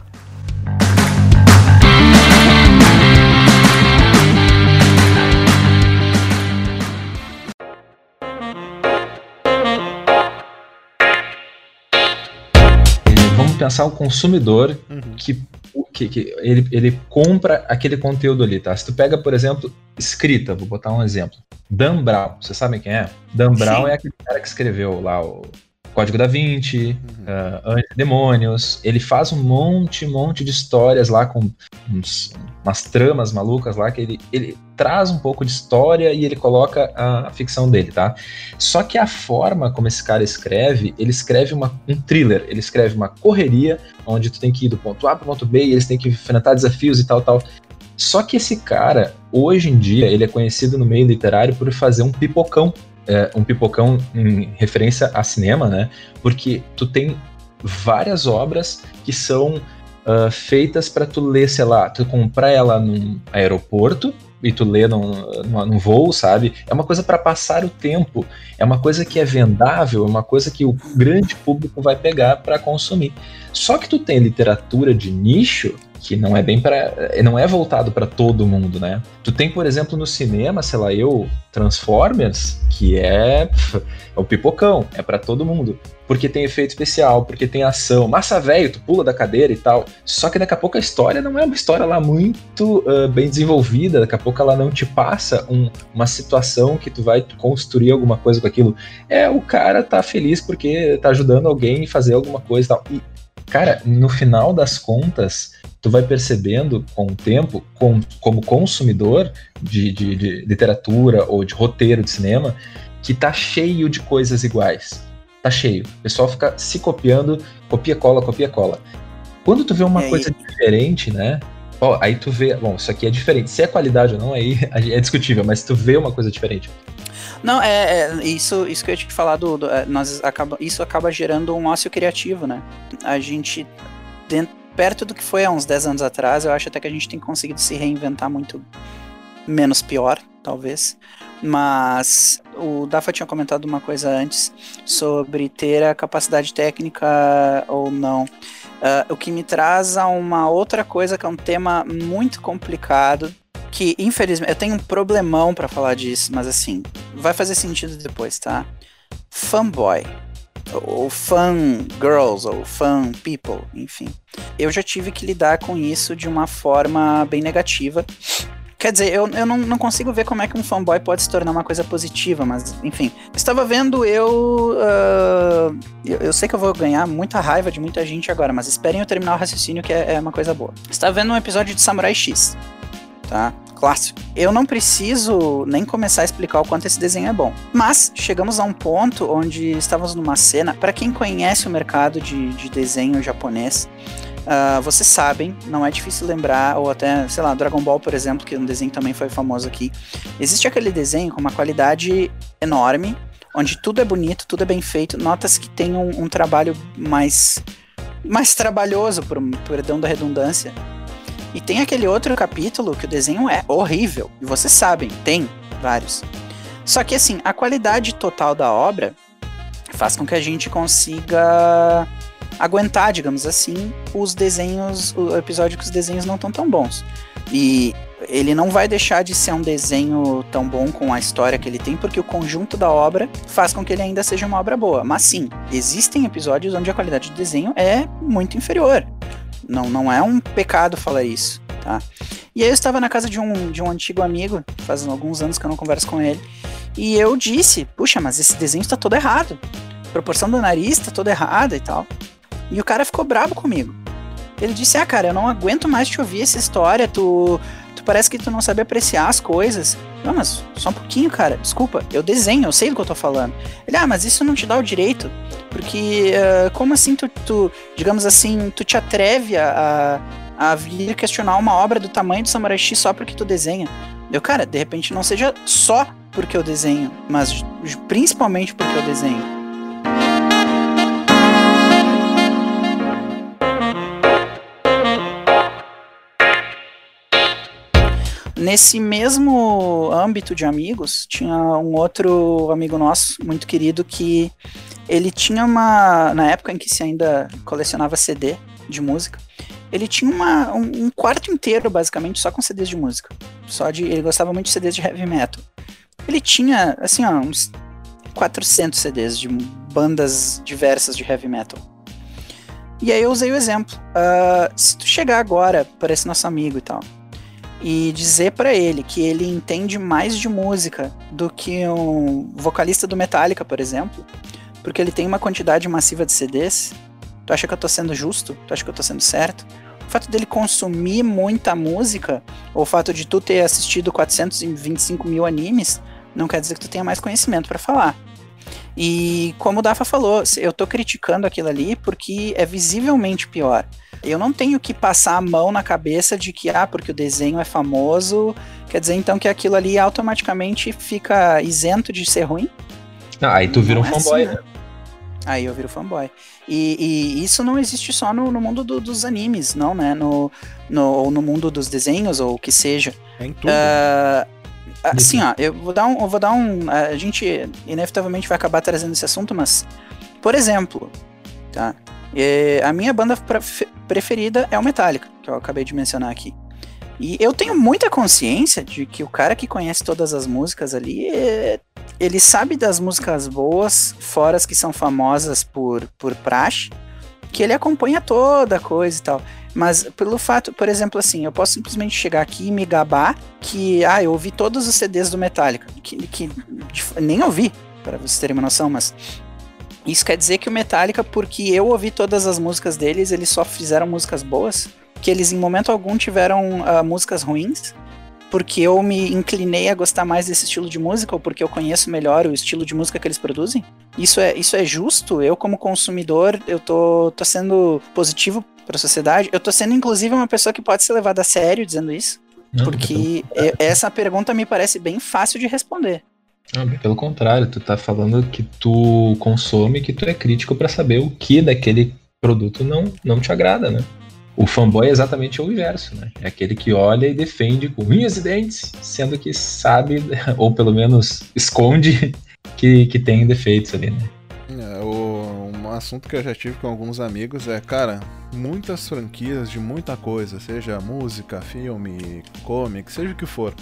Pensar o consumidor uhum. que, que, que, ele, ele compra aquele conteúdo ali, tá? Se tu pega, por exemplo, escrita, vou botar um exemplo. Dan Brown, vocês sabem quem é? Dan Brown Sim. é aquele cara que escreveu lá o Código da Vinci, uhum. uh, Demônios. Ele faz um monte, monte de histórias lá com uns, umas tramas malucas lá que ele, ele traz um pouco de história e ele coloca a, a, ficção dele, tá? Só que a forma como esse cara escreve, ele escreve uma, um thriller, ele escreve uma correria onde tu tem que ir do ponto A para o ponto B e eles têm que enfrentar desafios e tal, tal. Só que esse cara, hoje em dia, ele é conhecido no meio literário por fazer um pipocão é, um pipocão em referência a cinema, né? Porque tu tem várias obras que são uh, feitas para tu ler, sei lá, tu comprar ela num aeroporto e tu lê num, num, voo, sabe? É uma coisa para passar o tempo, é uma coisa que é vendável, é uma coisa que o grande público vai pegar para consumir. Só que tu tem literatura de nicho que não é bem para não é voltado para todo mundo, né? Tu tem, por exemplo, no cinema, sei lá, eu Transformers, que é, é o pipocão, é para todo mundo, porque tem efeito especial, porque tem ação, massa velho, tu pula da cadeira e tal. Só que daqui a pouco a história não é uma história lá muito uh, bem desenvolvida, daqui a pouco ela não te passa um, uma situação que tu vai construir alguma coisa com aquilo. É o cara tá feliz porque tá ajudando alguém a fazer alguma coisa e tal. E cara, no final das contas, tu vai percebendo com o tempo, com, como consumidor de, de, de, literatura ou de roteiro de cinema, que tá cheio de coisas iguais. Tá cheio. O pessoal fica se copiando, copia, cola, copia, cola. Quando tu vê uma coisa diferente, né? Ó, aí tu vê, bom, isso aqui é diferente. Se é qualidade ou não, aí é discutível, mas tu vê uma coisa diferente. Não, é, é, isso, isso que eu ia te falar do, do é, nós acaba, isso acaba gerando um ócio criativo, né? A gente dentro, perto do que foi há uns 10 anos atrás, eu acho até que a gente tem conseguido se reinventar muito menos pior, talvez. Mas o Dafa tinha comentado uma coisa antes sobre ter a capacidade técnica ou não. Uh, o que me traz a uma outra coisa que é um tema muito complicado. Que infelizmente eu tenho um problemão para falar disso, mas assim, vai fazer sentido depois, tá? Fanboy ou fan girls, ou fan people, enfim. Eu já tive que lidar com isso de uma forma bem negativa. Quer dizer, eu, eu não, não consigo ver como é que um fanboy pode se tornar uma coisa positiva, mas enfim. Estava vendo eu, uh, eu. eu, sei que eu vou ganhar muita raiva de muita gente agora, mas esperem eu terminar o raciocínio que é, é uma coisa boa. Estava vendo um episódio de Samurai X, tá? clássico. Eu não preciso nem começar a explicar o quanto esse desenho é bom. Mas chegamos a um ponto onde estávamos numa cena. Para quem conhece o mercado de, de desenho japonês, Uh, vocês sabem, não é difícil lembrar, ou até, sei lá, Dragon Ball, por exemplo, que um desenho também foi famoso aqui. Existe aquele desenho com uma qualidade enorme, onde tudo é bonito, tudo é bem feito. Notas que tem um, um trabalho mais, mais trabalhoso, por perdão da redundância, e tem aquele outro capítulo que o desenho é horrível. E vocês sabem, tem vários. Só que assim, a qualidade total da obra faz com que a gente consiga aguentar, digamos assim, os desenhos, o episódio que os desenhos não estão tão bons. E ele não vai deixar de ser um desenho tão bom com a história que ele tem, porque o conjunto da obra faz com que ele ainda seja uma obra boa. Mas sim, existem episódios onde a qualidade de desenho é muito inferior. Não, não é um pecado falar isso, tá? E aí eu estava na casa de um, de um antigo amigo, faz alguns anos que eu não converso com ele, e eu disse, puxa, mas esse desenho está todo errado. A proporção do nariz está toda errada e tal. E o cara ficou bravo comigo. Ele disse, ah, cara, eu não aguento mais te ouvir essa história, tu, parece que tu não sabe apreciar as coisas. Não, mas só um pouquinho, cara. Desculpa, eu desenho, eu sei do que eu tô falando. Ele, ah, mas isso não te dá o direito. Porque, uh, como assim tu, tu, digamos assim, tu te atreve a, a, a vir questionar uma obra do tamanho do Samurai X só porque tu desenha? Eu, cara, de repente não seja só porque eu desenho, mas principalmente porque eu desenho. Nesse mesmo âmbito de amigos, tinha um outro amigo nosso, muito querido, que ele tinha uma. Na época em que se ainda colecionava CD de música, ele tinha uma, um, um, quarto inteiro, basicamente, só com CDs de música. Só de. Ele gostava muito de CDs de heavy metal. Ele tinha, assim, ó, uns 400 CDs de bandas diversas de heavy metal. E aí eu usei o exemplo. Uh, se tu chegar agora para esse nosso amigo e tal, e dizer para ele que ele entende mais de música do que um vocalista do Metallica, por exemplo, porque ele tem uma quantidade massiva de CDs, tu acha que eu tô sendo justo? Tu acha que eu tô sendo certo? O fato dele consumir muita música, ou o fato de tu ter assistido 425 mil animes, não quer dizer que tu tenha mais conhecimento para falar. E como o Dafa falou, eu tô criticando aquilo ali porque é visivelmente pior. Eu não tenho que passar a mão na cabeça de que, ah, porque o desenho é famoso, quer dizer então que aquilo ali automaticamente fica isento de ser ruim. Ah, aí tu vira um é fanboy, assim, né? Aí eu viro fanboy. E, e isso não existe só no, no mundo do, dos animes, não, né? No, no, ou no mundo dos desenhos, ou o que seja. É em tudo. Uh, assim, ó, eu vou dar um. Eu vou dar um. A gente inevitavelmente vai acabar trazendo esse assunto, mas. Por exemplo, tá? a minha banda preferida é o Metallica, que eu acabei de mencionar aqui. E eu tenho muita consciência de que o cara que conhece todas as músicas ali, é, ele sabe das músicas boas, fora as que são famosas por, por praxe, que ele acompanha toda a coisa e tal. Mas pelo fato, por exemplo, assim, eu posso simplesmente chegar aqui e me gabar que, ah, eu ouvi todos os CDs do Metallica, que, que nem ouvi, para vocês terem uma noção, mas isso quer dizer que o Metallica, porque eu ouvi todas as músicas deles, eles só fizeram músicas boas? que eles em momento algum tiveram uh, músicas ruins, porque eu me inclinei a gostar mais desse estilo de música ou porque eu conheço melhor o estilo de música que eles produzem? Isso é, isso é justo? Eu como consumidor, eu tô, tô sendo positivo para a sociedade? Eu tô sendo inclusive uma pessoa que pode ser levada a sério dizendo isso? Não, porque eu, essa pergunta me parece bem fácil de responder. Não, pelo contrário, tu tá falando que tu consome, que tu é crítico para saber o que daquele produto não, não te agrada, né? O fanboy é exatamente o inverso, né? É aquele que olha e defende com unhas e dentes, sendo que sabe, ou pelo menos esconde, que, que tem defeitos ali, né? É, o, um assunto que eu já tive com alguns amigos é, cara, muitas franquias de muita coisa, seja música, filme, comic, seja o que for,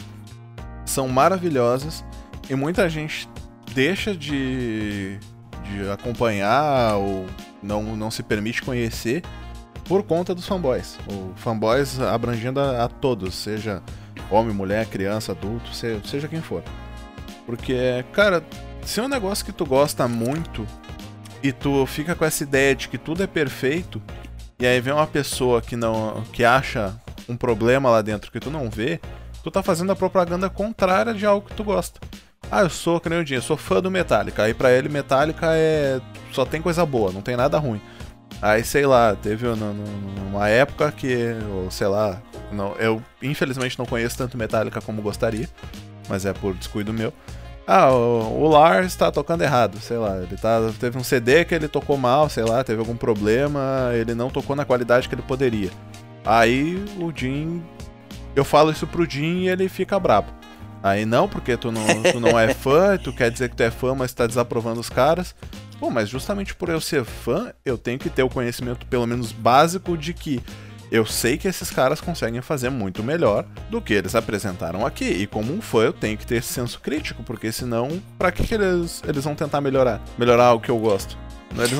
são maravilhosas e muita gente deixa de, de acompanhar ou não, não se permite conhecer por conta dos fanboys. O fanboys abrangendo a, a todos, seja homem, mulher, criança, adulto, seja, seja quem for. Porque, cara, se é um negócio que tu gosta muito e tu fica com essa ideia de que tudo é perfeito, e aí vem uma pessoa que não que acha um problema lá dentro que tu não vê, tu tá fazendo a propaganda contrária de algo que tu gosta. Ah, eu sou, que nem o dia, sou fã do Metallica. Aí pra ele, Metallica é. só tem coisa boa, não tem nada ruim. Aí, sei lá, teve uma época que, ou sei lá, não, eu infelizmente não conheço tanto Metallica como gostaria, mas é por descuido meu. Ah, o, o Lars tá tocando errado, sei lá, ele tá, teve um CD que ele tocou mal, sei lá, teve algum problema, ele não tocou na qualidade que ele poderia. Aí o Jim, eu falo isso pro Jim e ele fica brabo. Aí não, porque tu não, tu não é fã, tu quer dizer que tu é fã, mas tá desaprovando os caras. Pô, mas justamente por eu ser fã, eu tenho que ter o conhecimento, pelo menos básico, de que eu sei que esses caras conseguem fazer muito melhor do que eles apresentaram aqui. E como um fã, eu tenho que ter esse senso crítico, porque senão, pra que, que eles, eles vão tentar melhorar? Melhorar o que eu gosto?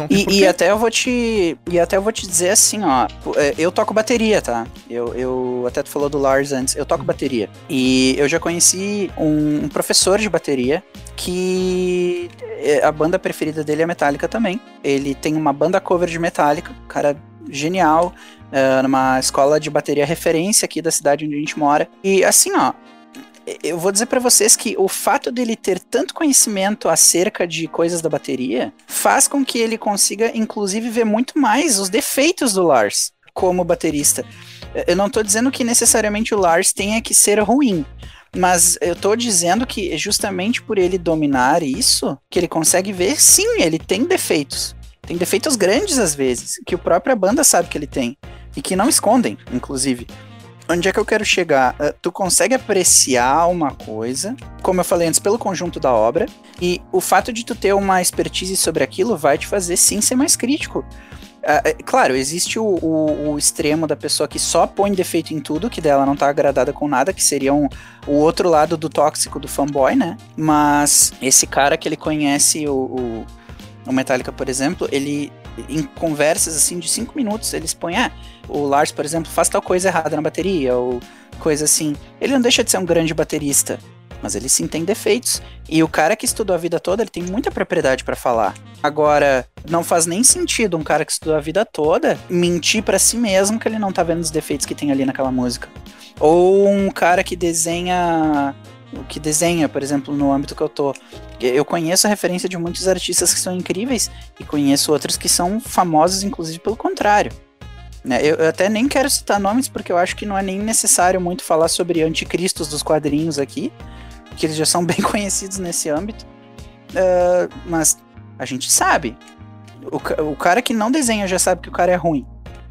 E, e, até eu vou te. E até eu vou te dizer assim, ó. É, eu toco bateria, tá? Eu, eu até tu falou do Lars antes, eu toco bateria. E eu já conheci um, um professor de bateria que é, a banda preferida dele é Metallica também. Ele tem uma banda cover de Metallica, cara genial, uh, numa escola de bateria referência aqui da cidade onde a gente mora. E assim, ó, eu vou dizer para vocês que o fato dele ter tanto conhecimento acerca de coisas da bateria faz com que ele consiga, inclusive, ver muito mais os defeitos do Lars como baterista. Eu não tô dizendo que necessariamente o Lars tenha que ser ruim, mas eu tô dizendo que justamente por ele dominar isso, que ele consegue ver, sim, ele tem defeitos. Tem defeitos grandes às vezes, que a própria banda sabe que ele tem. E que não escondem, inclusive onde é que eu quero chegar? Uh, tu consegue apreciar uma coisa, como eu falei antes, pelo conjunto da obra, e o fato de tu ter uma expertise sobre aquilo vai te fazer sim ser mais crítico. Uh, claro, existe o, o, o, extremo da pessoa que só põe defeito em tudo, que dela não tá agradada com nada, que seria um, o outro lado do tóxico do fanboy, né? Mas esse cara que ele conhece o, o, o Metallica, por exemplo, ele em conversas assim de cinco minutos, eles põem, ah, o Lars, por exemplo, faz tal coisa errada na bateria, ou coisa assim. Ele não deixa de ser um grande baterista, mas ele sim tem defeitos. E o cara que estudou a vida toda, ele tem muita propriedade para falar. Agora, não faz nem sentido um cara que estudou a vida toda mentir para si mesmo que ele não tá vendo os defeitos que tem ali naquela música. Ou um cara que desenha o que desenha, por exemplo, no âmbito que eu tô. Eu conheço a referência de muitos artistas que são incríveis e conheço outros que são famosos, inclusive pelo contrário. Né? Eu, até nem quero citar nomes porque eu acho que não é nem necessário muito falar sobre anticristos dos quadrinhos aqui, que eles já são bem conhecidos nesse âmbito. Uh, mas a gente sabe. O, o cara que não desenha já sabe que o cara é ruim.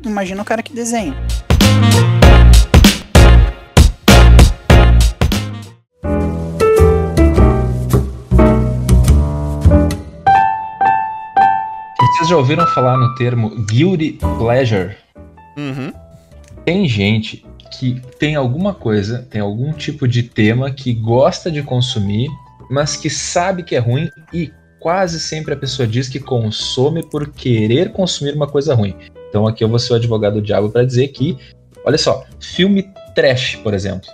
Imagina o cara que desenha. Vocês já ouviram falar no termo guilty pleasure? Uhum. Tem gente que tem alguma coisa, tem algum tipo de tema que gosta de consumir, mas que sabe que é ruim e quase sempre a pessoa diz que consome por querer consumir uma coisa ruim. Então aqui eu vou ser o advogado do diabo para dizer que, olha só, filme trash, por exemplo.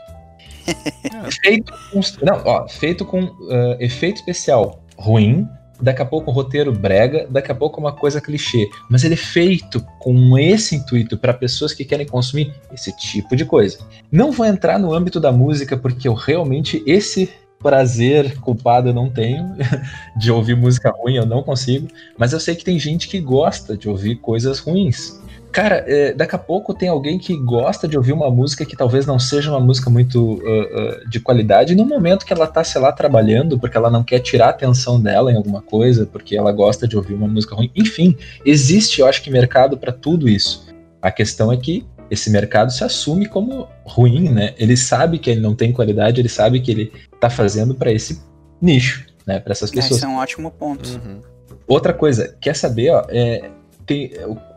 Feito com, não, ó, feito com uh, efeito especial ruim, daqui a pouco um roteiro brega, daqui a pouco uma coisa clichê, mas ele é feito com esse intuito para pessoas que querem consumir esse tipo de coisa. Não vou entrar no âmbito da música porque eu realmente esse prazer culpado eu não tenho de ouvir música ruim, eu não consigo, mas eu sei que tem gente que gosta de ouvir coisas ruins. Cara, é, daqui a pouco tem alguém que gosta de ouvir uma música que talvez não seja uma música muito uh, uh, de qualidade, e no momento que ela tá, sei lá, trabalhando, porque ela não quer tirar a atenção dela em alguma coisa, porque ela gosta de ouvir uma música ruim. Enfim, existe, eu acho que, mercado para tudo isso. A questão é que esse mercado se assume como ruim, né? Ele sabe que ele não tem qualidade, ele sabe que ele tá fazendo para esse nicho, né? Para essas pessoas. Esse é um ótimo ponto. Uhum. Outra coisa, quer saber, ó, é, tem,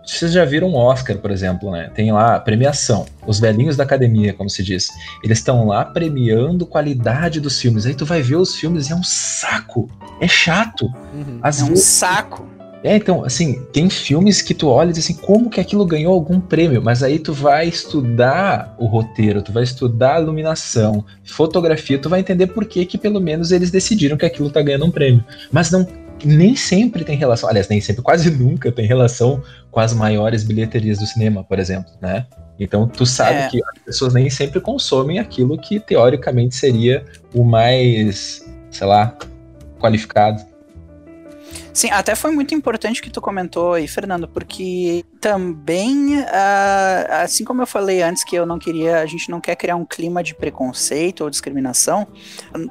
vocês já viram um Oscar, por exemplo, né? Tem lá a premiação, os velhinhos da academia, como se diz. Eles estão lá premiando qualidade dos filmes. Aí tu vai ver os filmes e é um saco. É chato. Uhum. é um vezes... saco. É, então, assim, tem filmes que tu olha e diz assim, como que aquilo ganhou algum prêmio? Mas aí tu vai estudar o roteiro, tu vai estudar a iluminação, fotografia, tu vai entender por que que pelo menos eles decidiram que aquilo tá ganhando um prêmio. Mas não nem sempre tem relação, aliás, nem sempre, quase nunca tem relação com as maiores bilheterias do cinema, por exemplo, né? Então tu sabe é. que as pessoas nem sempre consomem aquilo que teoricamente seria o mais, sei lá, qualificado. Sim, até foi muito importante que tu comentou aí, Fernando, porque também, uh, assim como eu falei antes que eu não queria, a gente não quer criar um clima de preconceito ou discriminação,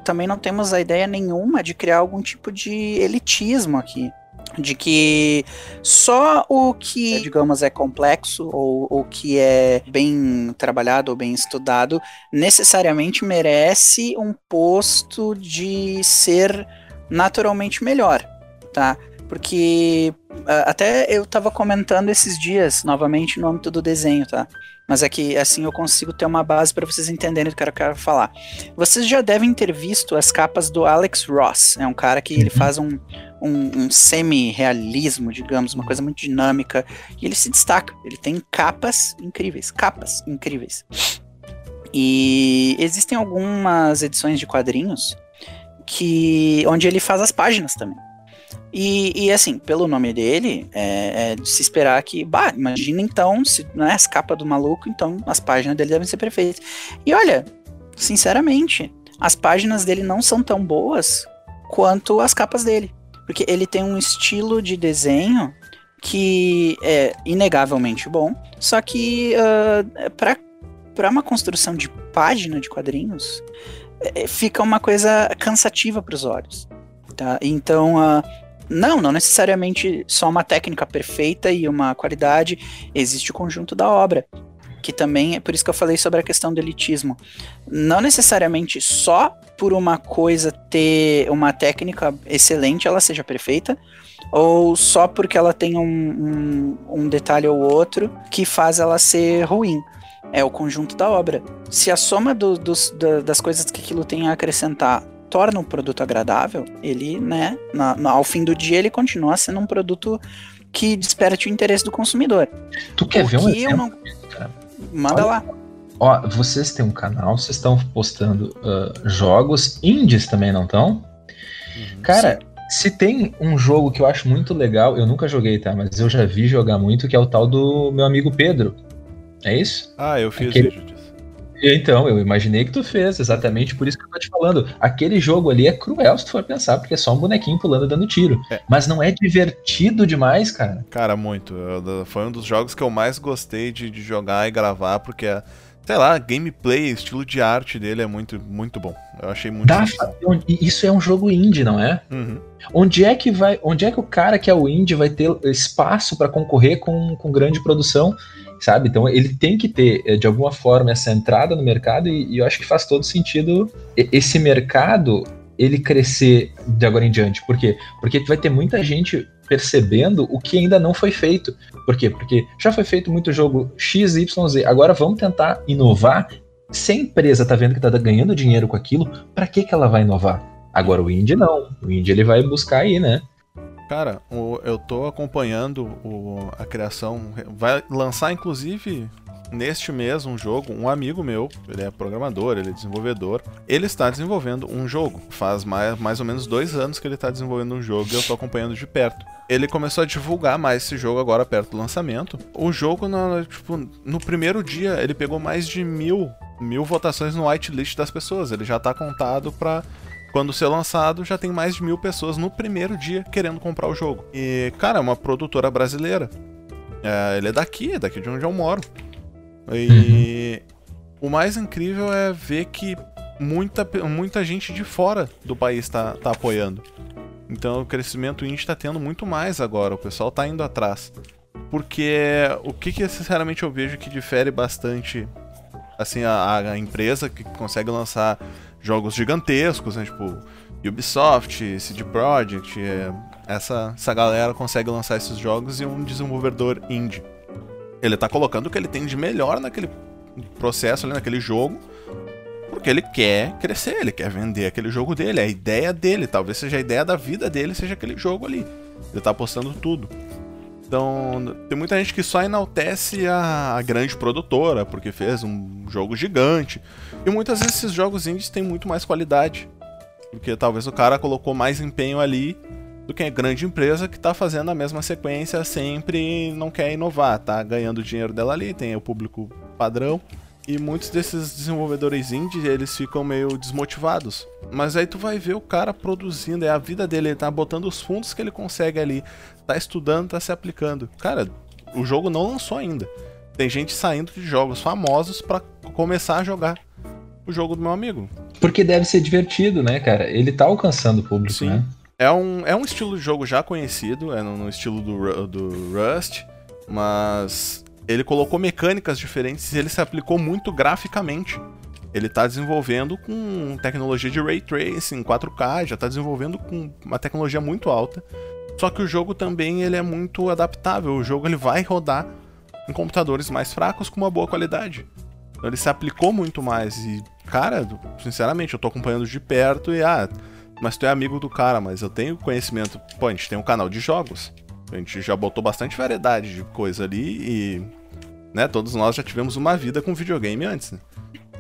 também não temos a ideia nenhuma de criar algum tipo de elitismo aqui de que só o que, digamos, é complexo ou o que é bem trabalhado ou bem estudado necessariamente merece um posto de ser naturalmente melhor tá? Porque até eu tava comentando esses dias, novamente, no âmbito do desenho, tá? Mas é que assim eu consigo ter uma base para vocês entenderem do que eu quero falar. Vocês já devem ter visto as capas do Alex Ross. É um cara que ele uhum. faz um, um, um semi-realismo, digamos, uma coisa muito dinâmica. E ele se destaca. Ele tem capas incríveis. Capas incríveis. E existem algumas edições de quadrinhos que onde ele faz as páginas também. E, e, assim, pelo nome dele, é, é, de se esperar que, bah, imagina então, se não é as capas do maluco, então as páginas dele devem ser perfeitas. E olha, sinceramente, as páginas dele não são tão boas quanto as capas dele. Porque ele tem um estilo de desenho que é inegavelmente bom, só que uh, para uma construção de página de quadrinhos, é, fica uma coisa cansativa para os olhos. Tá? Então, uh, não, não necessariamente só uma técnica perfeita e uma qualidade, existe o conjunto da obra. Que também é por isso que eu falei sobre a questão do elitismo. Não necessariamente só por uma coisa ter uma técnica excelente ela seja perfeita, ou só porque ela tem um, um, um detalhe ou outro que faz ela ser ruim é o conjunto da obra. Se a soma do, dos, da, das coisas que aquilo tem a acrescentar torna um produto agradável, ele, né, na, na, ao fim do dia, ele continua sendo um produto que desperte o interesse do consumidor. Tu quer ver um exemplo? Não... Manda Olha, lá. Ó, vocês têm um canal, vocês estão postando uh, jogos indies também, não estão? Uhum, Cara, sim. se tem um jogo que eu acho muito legal, eu nunca joguei, tá? Mas eu já vi jogar muito, que é o tal do meu amigo Pedro. É isso? Ah, eu fiz Aquele... vídeo disso. Então, eu imaginei que tu fez, exatamente por isso que eu tô te falando. Aquele jogo ali é cruel se tu for pensar, porque é só um bonequinho pulando dando tiro. É. Mas não é divertido demais, cara. Cara, muito. Foi um dos jogos que eu mais gostei de, de jogar e gravar, porque é, sei lá, gameplay, estilo de arte dele é muito, muito bom. Eu achei muito Dá, Isso é um jogo indie, não é? Uhum. Onde é que vai. Onde é que o cara que é o indie vai ter espaço para concorrer com, com grande produção? Sabe? Então ele tem que ter, eh, de alguma forma, essa entrada no mercado, e, e eu acho que faz todo sentido esse mercado ele crescer de agora em diante. Por quê? Porque vai ter muita gente percebendo o que ainda não foi feito. Por quê? Porque já foi feito muito jogo X, Y, Z. Agora vamos tentar inovar. Se a empresa tá vendo que tá ganhando dinheiro com aquilo, para que que ela vai inovar? Agora o indie não. O indie ele vai buscar aí, né? Cara, eu tô acompanhando a criação. Vai lançar, inclusive, neste mês um jogo, um amigo meu, ele é programador, ele é desenvolvedor, ele está desenvolvendo um jogo. Faz mais, mais ou menos dois anos que ele está desenvolvendo um jogo e eu estou acompanhando de perto. Ele começou a divulgar mais esse jogo agora perto do lançamento. O jogo, no, tipo, no primeiro dia, ele pegou mais de mil, mil votações no whitelist das pessoas. Ele já está contado para quando ser lançado, já tem mais de mil pessoas no primeiro dia querendo comprar o jogo. E, cara, é uma produtora brasileira. É, ele é daqui, é daqui de onde eu moro. E uhum. o mais incrível é ver que muita, muita gente de fora do país está tá apoiando. Então o crescimento indie está tendo muito mais agora, o pessoal está indo atrás. Porque o que, que sinceramente eu vejo que difere bastante assim a, a empresa que consegue lançar jogos gigantescos, né, tipo Ubisoft, CD Projekt, é, essa, essa galera consegue lançar esses jogos e um desenvolvedor indie ele tá colocando o que ele tem de melhor naquele processo ali, naquele jogo, porque ele quer crescer, ele quer vender aquele jogo dele, a ideia dele, talvez seja a ideia da vida dele, seja aquele jogo ali. Ele tá apostando tudo. Então, tem muita gente que só enaltece a, a, grande produtora, porque fez um jogo gigante. E muitas vezes esses jogos indies têm muito mais qualidade. Porque talvez o cara colocou mais empenho ali do que a grande empresa que está fazendo a mesma sequência sempre e não quer inovar, tá ganhando dinheiro dela ali, tem o público padrão. E muitos desses desenvolvedores indie, eles ficam meio desmotivados. Mas aí tu vai ver o cara produzindo, é a vida dele, ele tá botando os fundos que ele consegue ali, tá estudando, tá se aplicando. Cara, o jogo não lançou ainda. Tem gente saindo de jogos famosos para começar a jogar o jogo do meu amigo. Porque deve ser divertido, né, cara? Ele tá alcançando o público, Sim. né? É um, é um estilo de jogo já conhecido, é no, no estilo do, do Rust, mas ele colocou mecânicas diferentes e ele se aplicou muito graficamente. Ele está desenvolvendo com tecnologia de ray tracing, 4K, já está desenvolvendo com uma tecnologia muito alta. Só que o jogo também ele é muito adaptável. O jogo ele vai rodar em computadores mais fracos com uma boa qualidade. Então ele se aplicou muito mais e, cara, sinceramente, eu estou acompanhando de perto e ah, mas tu é amigo do cara, mas eu tenho conhecimento. Pô, a gente tem um canal de jogos. A gente já botou bastante variedade de coisa ali e. Né, todos nós já tivemos uma vida com videogame antes, né?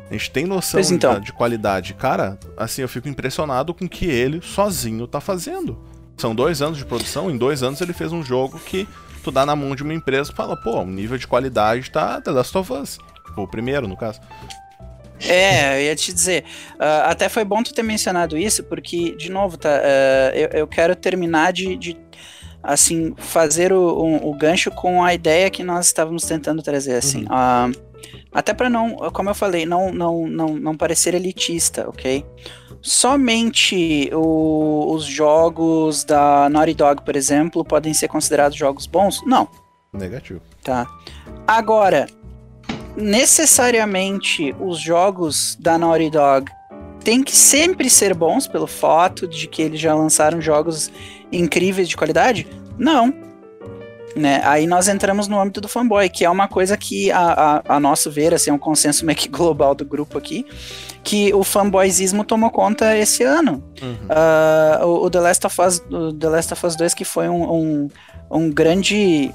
A gente tem noção então. de, de qualidade. Cara, assim, eu fico impressionado com o que ele sozinho tá fazendo. São dois anos de produção, em dois anos ele fez um jogo que tu dá na mão de uma empresa e fala, pô, o nível de qualidade tá The Last of Us. o primeiro, no caso. É, eu ia te dizer. Uh, até foi bom tu ter mencionado isso, porque, de novo, tá, uh, eu, eu, quero terminar de, de assim, fazer o, o, o, gancho com a ideia que nós estávamos tentando trazer, assim. Uhum. Uh, até para não, como eu falei, não, não, não, não parecer elitista, ok? Somente o, os jogos da Naughty Dog, por exemplo, podem ser considerados jogos bons? Não. Negativo. Tá. Agora, necessariamente os jogos da Naughty Dog têm que sempre ser bons pelo fato de que eles já lançaram jogos incríveis de qualidade? Não. Né? Aí nós entramos no âmbito do fanboy, que é uma coisa que, a, a, a nosso ver, assim, é um consenso meio que global do grupo aqui, que o fanboyzismo tomou conta esse ano. Uhum. Uh, o, o, The Last of Us, The Last of Us 2, que foi um, um, um grande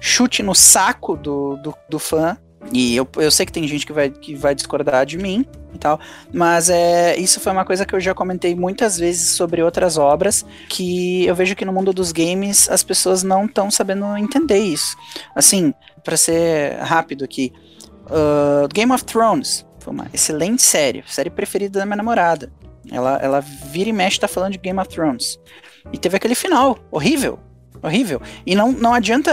chute no saco do, do, do fã, e eu, eu sei que tem gente que vai, que vai discordar de mim e tal, mas é, isso foi uma coisa que eu já comentei muitas vezes sobre outras obras, que eu vejo que no mundo dos games as pessoas não estão sabendo entender isso. Assim, para ser rápido aqui, uh, Game of Thrones foi uma excelente série, série preferida da minha namorada. Ela, ela vira e mexe tá falando de Game of Thrones. E teve aquele final horrível, horrível. E não, não adianta,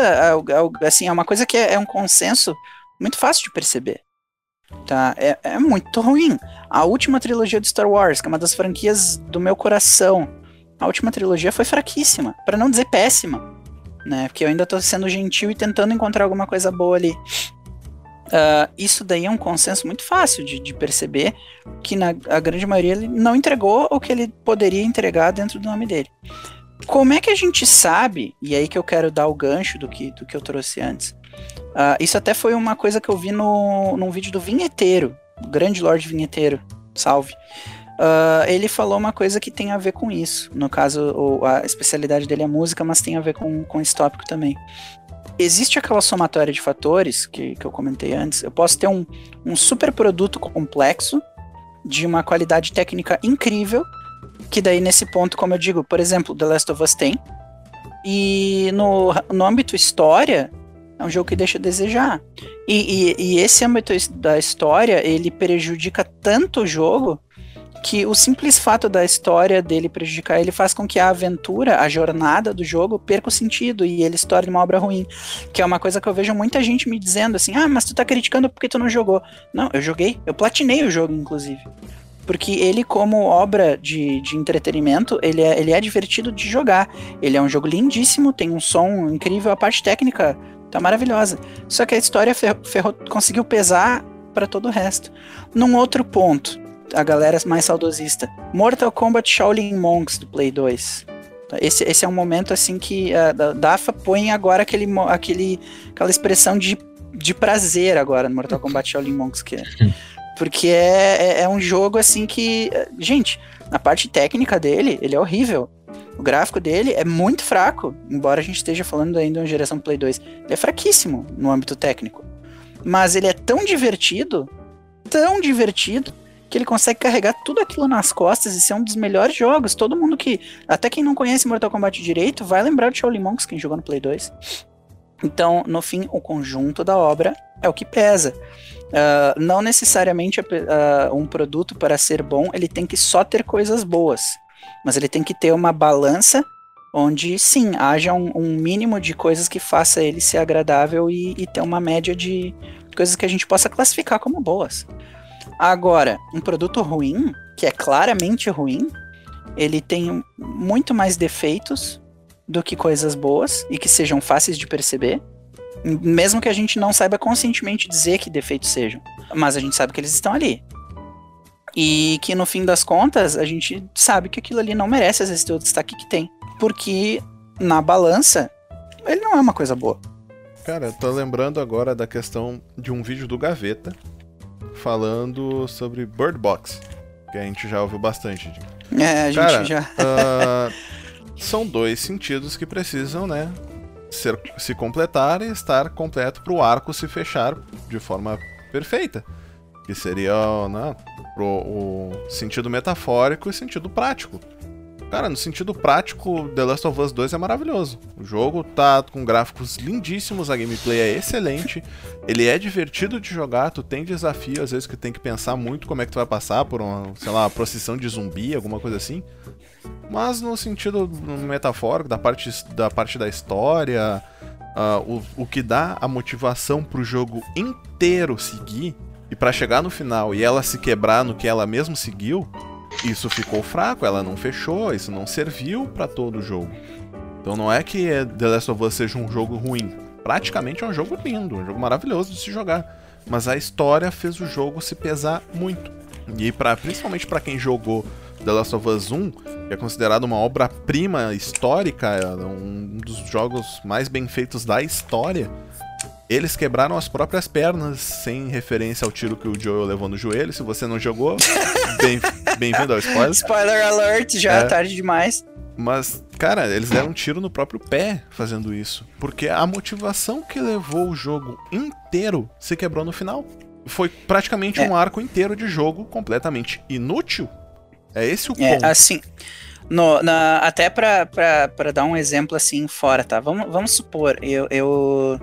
assim, é uma coisa que é, é um consenso muito fácil de perceber. Tá? É, é muito ruim. A última trilogia de Star Wars, que é uma das franquias do meu coração, a última trilogia foi fraquíssima, para não dizer péssima, né? Porque eu ainda tô sendo gentil e tentando encontrar alguma coisa boa ali. Uh, isso daí é um consenso muito fácil de, de, perceber que na a grande maioria ele não entregou o que ele poderia entregar dentro do nome dele. Como é que a gente sabe, e é aí que eu quero dar o gancho do que, do que eu trouxe antes, uh, isso até foi uma coisa que eu vi no, num vídeo do Vinheteiro, o grande Lorde Vinheteiro, salve. Uh, ele falou uma coisa que tem a ver com isso. No caso, o, a especialidade dele é música, mas tem a ver com, com esse tópico também. Existe aquela somatória de fatores que, que eu comentei antes. Eu posso ter um, um super produto complexo, de uma qualidade técnica incrível, que daí nesse ponto, como eu digo, por exemplo, The Last of Us tem. E no, no âmbito história, é um jogo que deixa a desejar. E, e, e esse âmbito da história, ele prejudica tanto o jogo que o simples fato da história dele prejudicar ele faz com que a aventura, a jornada do jogo perca o sentido e ele se torne uma obra ruim. Que é uma coisa que eu vejo muita gente me dizendo assim: ah, mas tu tá criticando porque tu não jogou. Não, eu joguei, eu platinei o jogo, inclusive. Porque ele, como obra de, de entretenimento, ele é, ele é divertido de jogar. Ele é um jogo lindíssimo, tem um som incrível, a parte técnica tá maravilhosa. Só que a história ferro, ferro, conseguiu pesar para todo o resto. Num outro ponto, a galera mais saudosista. Mortal Kombat Shaolin Monks do Play 2. Esse, esse é um momento assim que a Dafa põe agora aquele, aquele, aquela expressão de, de prazer agora no Mortal Kombat Shaolin Monks. Que é, porque é, é, é um jogo assim que. Gente, a parte técnica dele, ele é horrível. O gráfico dele é muito fraco, embora a gente esteja falando ainda de uma geração Play 2. Ele é fraquíssimo no âmbito técnico. Mas ele é tão divertido, tão divertido, que ele consegue carregar tudo aquilo nas costas e ser um dos melhores jogos. Todo mundo que, até quem não conhece Mortal Kombat direito, vai lembrar de Shaolin Monks, quem jogou no Play 2. Então, no fim, o conjunto da obra é o que pesa. Uh, não necessariamente uh, um produto para ser bom, ele tem que só ter coisas boas, mas ele tem que ter uma balança onde sim haja um, um mínimo de coisas que faça ele ser agradável e, e ter uma média de coisas que a gente possa classificar como boas. Agora, um produto ruim, que é claramente ruim, ele tem muito mais defeitos do que coisas boas e que sejam fáceis de perceber. Mesmo que a gente não saiba conscientemente dizer que defeitos sejam. Mas a gente sabe que eles estão ali. E que no fim das contas, a gente sabe que aquilo ali não merece às vezes ter o destaque que tem. Porque na balança, ele não é uma coisa boa. Cara, eu tô lembrando agora da questão de um vídeo do Gaveta falando sobre Bird Box, que a gente já ouviu bastante. É, a Cara, gente já. uh, são dois sentidos que precisam, né? Ser, se completar e estar completo para o arco se fechar de forma perfeita. Que seria né, pro, o sentido metafórico e sentido prático. Cara, no sentido prático, The Last of Us 2 é maravilhoso. O jogo tá com gráficos lindíssimos, a gameplay é excelente, ele é divertido de jogar, tu tem desafio, às vezes que tem que pensar muito como é que tu vai passar por uma, sei lá, uma procissão de zumbi, alguma coisa assim. Mas no sentido metafórico, da parte da, parte da história, uh, o, o que dá a motivação pro jogo inteiro seguir, e para chegar no final e ela se quebrar no que ela mesmo seguiu, isso ficou fraco, ela não fechou, isso não serviu para todo o jogo. Então não é que The Last of Us seja um jogo ruim. Praticamente é um jogo lindo, um jogo maravilhoso de se jogar. Mas a história fez o jogo se pesar muito. E principalmente para quem jogou The Last of Us 1, que é considerado uma obra-prima histórica, é um dos jogos mais bem feitos da história, eles quebraram as próprias pernas, sem referência ao tiro que o Joel levou no joelho. Se você não jogou, bem-vindo bem ao spoiler. Spoiler alert, já é, é tarde demais. Mas, cara, eles deram um tiro no próprio pé fazendo isso. Porque a motivação que levou o jogo inteiro se quebrou no final. Foi praticamente é. um arco inteiro de jogo completamente inútil. É esse o é, ponto. É, assim. No, na, até pra, pra, pra dar um exemplo assim fora, tá? Vamos, vamos supor, eu, eu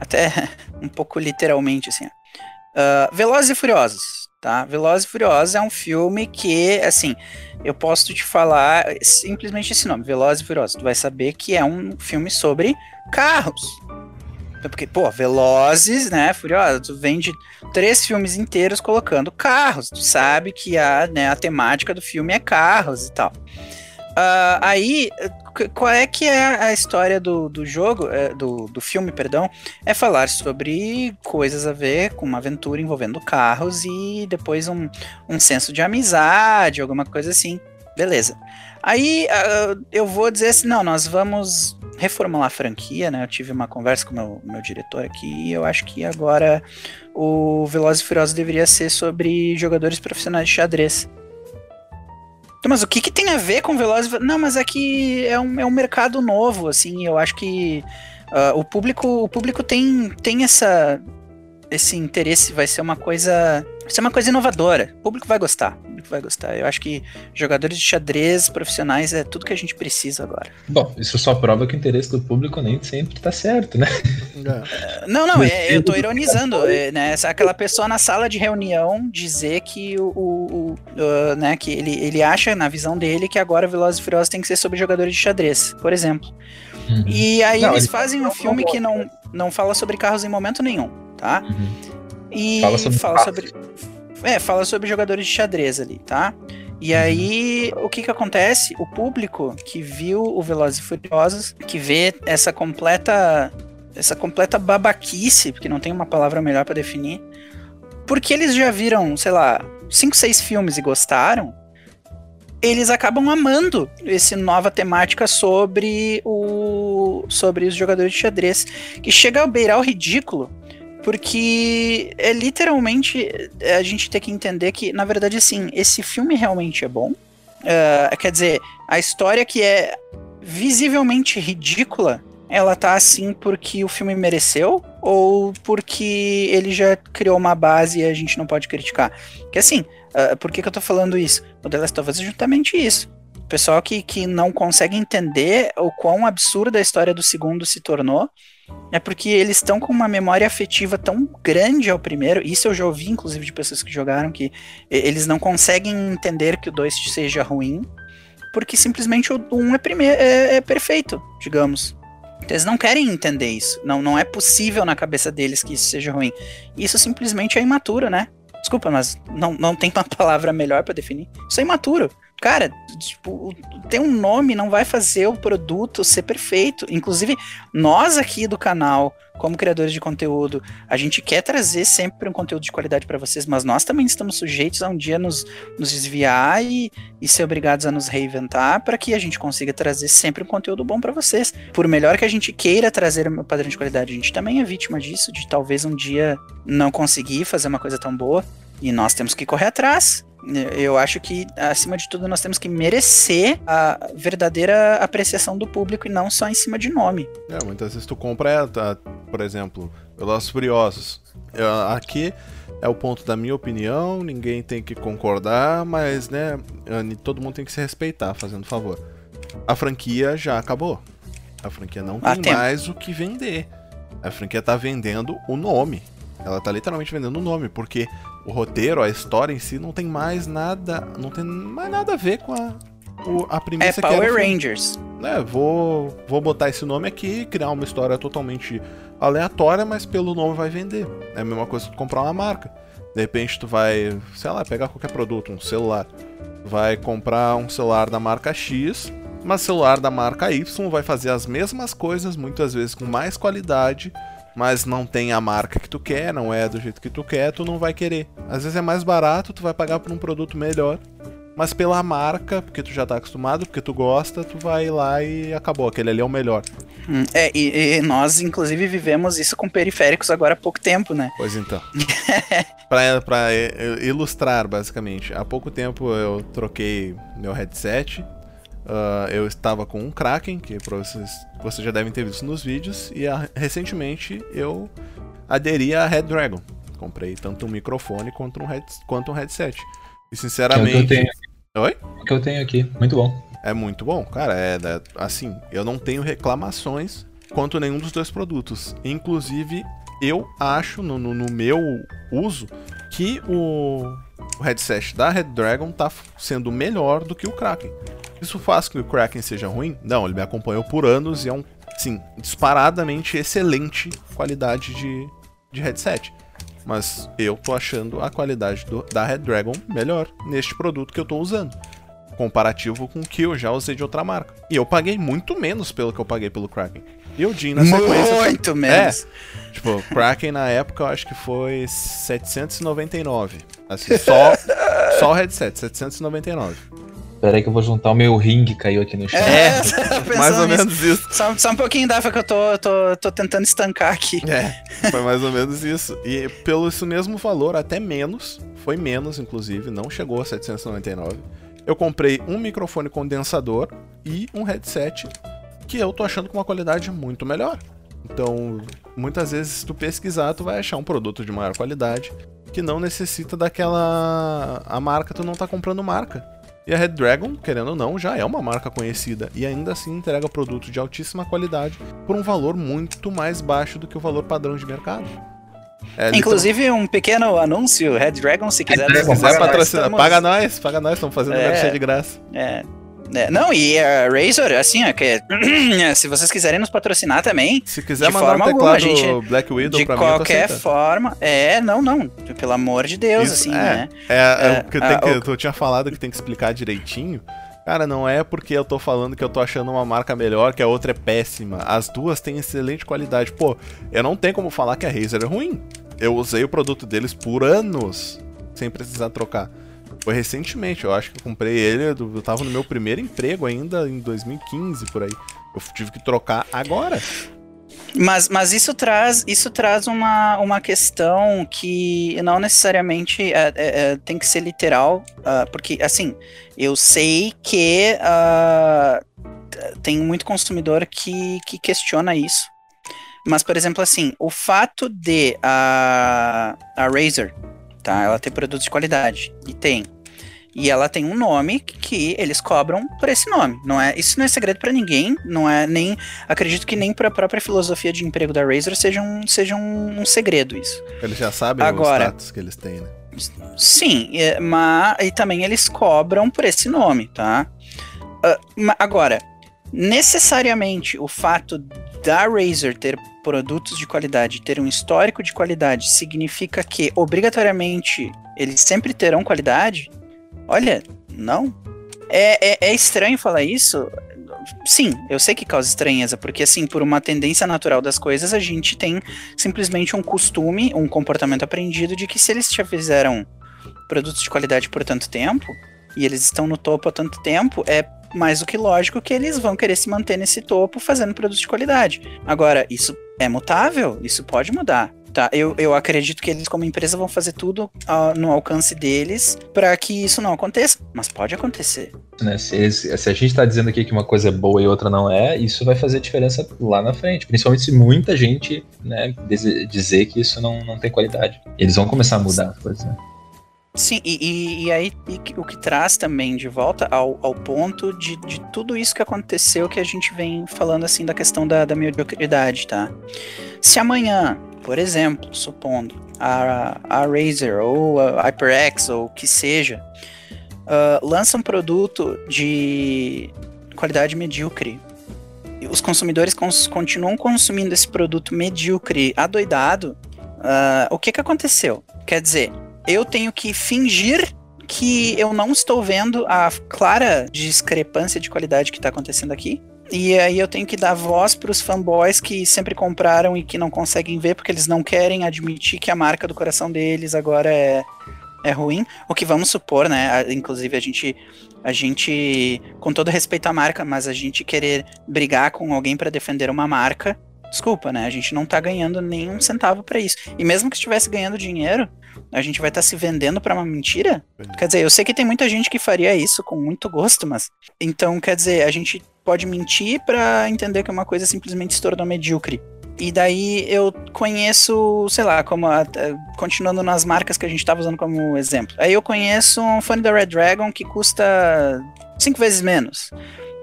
até um pouco literalmente, assim. Uh, Velozes e Furiosos, tá? Velozes e Furiosos é um filme que, assim, eu posso te falar simplesmente esse nome, Velozes e Furiosos. Tu vai saber que é um filme sobre carros. Porque, pô, Velozes, né, Furiosa, tu vende três filmes inteiros colocando carros. Tu sabe que a, né, a temática do filme é carros e tal. Uh, aí, qual é que é a história do, do jogo, é, do, do filme, perdão? É falar sobre coisas a ver com uma aventura envolvendo carros e depois um, um senso de amizade, alguma coisa assim. Beleza. Aí uh, eu vou dizer assim, não, nós vamos reformular a franquia, né? Eu tive uma conversa com o meu, meu diretor aqui e eu acho que agora o Velozes e Furiosos deveria ser sobre jogadores profissionais de xadrez. Mas o que, que tem a ver com Velozes? Não, mas é que é um, é um mercado novo, assim, eu acho que uh, o público o público tem, tem essa esse interesse vai ser uma coisa. Vai ser uma coisa inovadora. O público vai gostar. O público vai gostar. Eu acho que jogadores de xadrez profissionais é tudo que a gente precisa agora. Bom, isso só prova que o interesse do público nem sempre tá certo, né? É. Não, não, é, eu tô ironizando. É, né, aquela pessoa na sala de reunião dizer que o, o, o né, que ele, ele acha, na visão dele, que agora Velozes e Furiosos tem que ser sobre jogadores de xadrez, por exemplo. Uhum. E aí não, eles fazem um filme que não, não fala sobre carros em momento nenhum tá? Uhum. E fala sobre, fala sobre é, fala sobre jogadores de xadrez ali, tá? E uhum. aí, o que que acontece? O público que viu o Velozes e Furiosos, que vê essa completa essa completa babaquice, porque não tem uma palavra melhor para definir, porque eles já viram, sei lá, cinco, seis filmes e gostaram, eles acabam amando essa nova temática sobre o sobre os jogadores de xadrez, que chega a beirar o ridículo, porque é literalmente é, a gente tem que entender que, na verdade, assim, esse filme realmente é bom. Uh, quer dizer, a história que é visivelmente ridícula, ela tá assim porque o filme mereceu ou porque ele já criou uma base e a gente não pode criticar? Que assim, uh, por que, que eu tô falando isso? O The Last of Us é justamente isso. O pessoal que, que não consegue entender o quão absurda a história do segundo se tornou é porque eles estão com uma memória afetiva tão grande ao primeiro. Isso eu já ouvi, inclusive, de pessoas que jogaram, que eles não conseguem entender que o 2 seja ruim, porque simplesmente o 1 um é, primeiro, é, é perfeito, digamos. Eles não querem entender isso. Não, não é possível na cabeça deles que isso seja ruim. Isso simplesmente é imaturo, né? Desculpa, mas não, não tem uma palavra melhor para definir. Isso é imaturo. Cara, tipo, ter um nome não vai fazer o produto ser perfeito. Inclusive, nós aqui do canal, como criadores de conteúdo, a gente quer trazer sempre um conteúdo de qualidade para vocês, mas nós também estamos sujeitos a um dia nos, nos desviar e, e ser obrigados a nos reinventar para que a gente consiga trazer sempre um conteúdo bom para vocês. Por melhor que a gente queira trazer meu padrão de qualidade, a gente também é vítima disso, de talvez um dia não conseguir fazer uma coisa tão boa. E nós temos que correr atrás. Eu acho que, acima de tudo, nós temos que merecer a verdadeira apreciação do público e não só em cima de nome. É, muitas vezes tu compra, tá, por exemplo, Velozes Furiosos. Aqui é o ponto da minha opinião, ninguém tem que concordar, mas, né, todo mundo tem que se respeitar, fazendo favor. A franquia já acabou. A franquia não tem, tem mais o que vender. A franquia tá vendendo o nome. Ela tá literalmente vendendo o nome, porque o roteiro, a história em si, não tem mais nada. Não tem mais nada a ver com a, o, a premissa é Power que era Rangers. É, vou, vou botar esse nome aqui, criar uma história totalmente aleatória, mas pelo nome vai vender. É a mesma coisa que tu comprar uma marca. De repente tu vai, sei lá, pegar qualquer produto, um celular. Vai comprar um celular da marca X, mas celular da marca Y vai fazer as mesmas coisas, muitas vezes com mais qualidade, mas não tem a marca que tu quer, não é do jeito que tu quer, tu não vai querer. Às vezes é mais barato, tu vai pagar por um produto melhor, mas pela marca, porque tu já tá acostumado, porque tu gosta, tu vai lá e acabou, aquele ali é o melhor. Hum, é, e, e, nós, inclusive, vivemos isso com periféricos agora há pouco tempo, né? Pois então. pra, pra ilustrar, basicamente, há pouco tempo eu troquei meu headset Uh, eu estava com um Kraken, que vocês, vocês já devem ter visto nos vídeos, e a, recentemente eu aderi a Red Dragon. Comprei tanto um microfone quanto um, head, quanto um headset. E sinceramente. É o que eu tenho. Oi? É o que eu tenho aqui. Muito bom. É muito bom, cara. É, é assim, eu não tenho reclamações quanto nenhum dos dois produtos. Inclusive, eu acho, no, no, no meu uso, que o, o headset da Red Dragon tá sendo melhor do que o Kraken. Isso faz com que o Kraken seja ruim? Não, ele me acompanhou por anos e é um sim, disparadamente excelente qualidade de, de headset. Mas eu tô achando a qualidade do, da Red Dragon melhor neste produto que eu tô usando. Comparativo com o que eu já usei de outra marca. E eu paguei muito menos pelo que eu paguei pelo Kraken. E o Jin na sequência. Muito menos. É, tipo, Kraken na época eu acho que foi 799. Assim, só, só o headset, 799. Peraí que eu vou juntar o meu ring que caiu aqui no chão. É, mais ou nisso. menos isso. Só, só um pouquinho dá que eu tô, tô, tô tentando estancar aqui. É, foi mais ou menos isso. E pelo isso mesmo valor, até menos, foi menos inclusive, não chegou a 799. Eu comprei um microfone condensador e um headset que eu tô achando com uma qualidade muito melhor. Então, muitas vezes, se tu pesquisar, tu vai achar um produto de maior qualidade que não necessita daquela. A marca, tu não tá comprando marca. E a Red Dragon, querendo ou não, já é uma marca conhecida e ainda assim entrega produto de altíssima qualidade por um valor muito mais baixo do que o valor padrão de mercado. É, Inclusive, um pequeno anúncio, Red Dragon, se quiser, Dragon, quiser patrocinar, estamos... paga nós, paga nós, estamos fazendo é, de graça. É, é, não, e a Razor, assim, é que, se vocês quiserem nos patrocinar também. Se quiser de mandar forma um alguma, gente, Black Widow de pra qualquer mim, forma. É, não, não. Pelo amor de Deus, Isso, assim, é, né? É, é, é que, que, eu tinha falado que tem que explicar direitinho. Cara, não é porque eu tô falando que eu tô achando uma marca melhor, que a outra é péssima. As duas têm excelente qualidade. Pô, eu não tenho como falar que a Razer é ruim. Eu usei o produto deles por anos sem precisar trocar. Foi recentemente, eu acho que eu comprei ele, eu tava no meu primeiro emprego ainda, em 2015, por aí. Eu tive que trocar agora. Mas, mas isso traz, isso traz uma, uma questão que não necessariamente é, é, é, tem que ser literal, uh, porque, assim, eu sei que uh, tem muito consumidor que, que questiona isso. Mas, por exemplo, assim, o fato de a, a Razer tá? Ela tem produtos de qualidade. E tem. E ela tem um nome que eles cobram por esse nome. Não é, isso não é segredo para ninguém, não é nem acredito que nem para a própria filosofia de emprego da Razer seja um, seja um, um segredo isso. Eles já sabem Agora, o status que eles têm, né? Sim, é, mas e também eles cobram por esse nome, tá? Uh, agora, necessariamente o fato da Razer ter produtos de qualidade, ter um histórico de qualidade, significa que obrigatoriamente eles sempre terão qualidade? Olha, não. É, é, é, estranho falar isso. Sim, eu sei que causa estranheza, porque assim, por uma tendência natural das coisas, a gente tem simplesmente um costume, um comportamento aprendido de que se eles já fizeram produtos de qualidade por tanto tempo, e eles estão no topo há tanto tempo, é mais do que lógico que eles vão querer se manter nesse topo fazendo produtos de qualidade. Agora, isso é mutável, isso pode mudar. Tá, eu, eu acredito que eles, como empresa, vão fazer tudo uh, no alcance deles para que isso não aconteça, mas pode acontecer. Né, se, se, a gente está dizendo aqui que uma coisa é boa e outra não é, isso vai fazer diferença lá na frente. Principalmente se muita gente né, dizer que isso não, não tem qualidade. Eles vão começar a mudar as coisas. Né? Sim, e, e, aí e o que traz também de volta ao, ao ponto de, de tudo isso que aconteceu que a gente vem falando assim da questão da, da mediocridade, tá? Se amanhã, por exemplo, supondo, a, a Razer ou a HyperX ou o que seja, uh, lança um produto de qualidade medíocre, os consumidores cons continuam consumindo esse produto medíocre adoidado, uh, o que que aconteceu? Quer dizer, eu tenho que fingir que eu não estou vendo a clara discrepância de qualidade que está acontecendo aqui. E aí eu tenho que dar voz para os fanboys que sempre compraram e que não conseguem ver porque eles não querem admitir que a marca do coração deles agora é, é ruim. O que vamos supor, né? Inclusive a gente a gente com todo respeito à marca, mas a gente querer brigar com alguém para defender uma marca, desculpa, né? A gente não tá ganhando nenhum centavo para isso. E mesmo que estivesse ganhando dinheiro, a gente vai estar tá se vendendo para uma mentira? Quer dizer, eu sei que tem muita gente que faria isso com muito gosto, mas. Então, quer dizer, a gente pode mentir para entender que uma coisa simplesmente se tornou medíocre. E daí eu conheço, sei lá, como a, continuando nas marcas que a gente estava usando como exemplo. Aí eu conheço um fone da Red Dragon que custa cinco vezes menos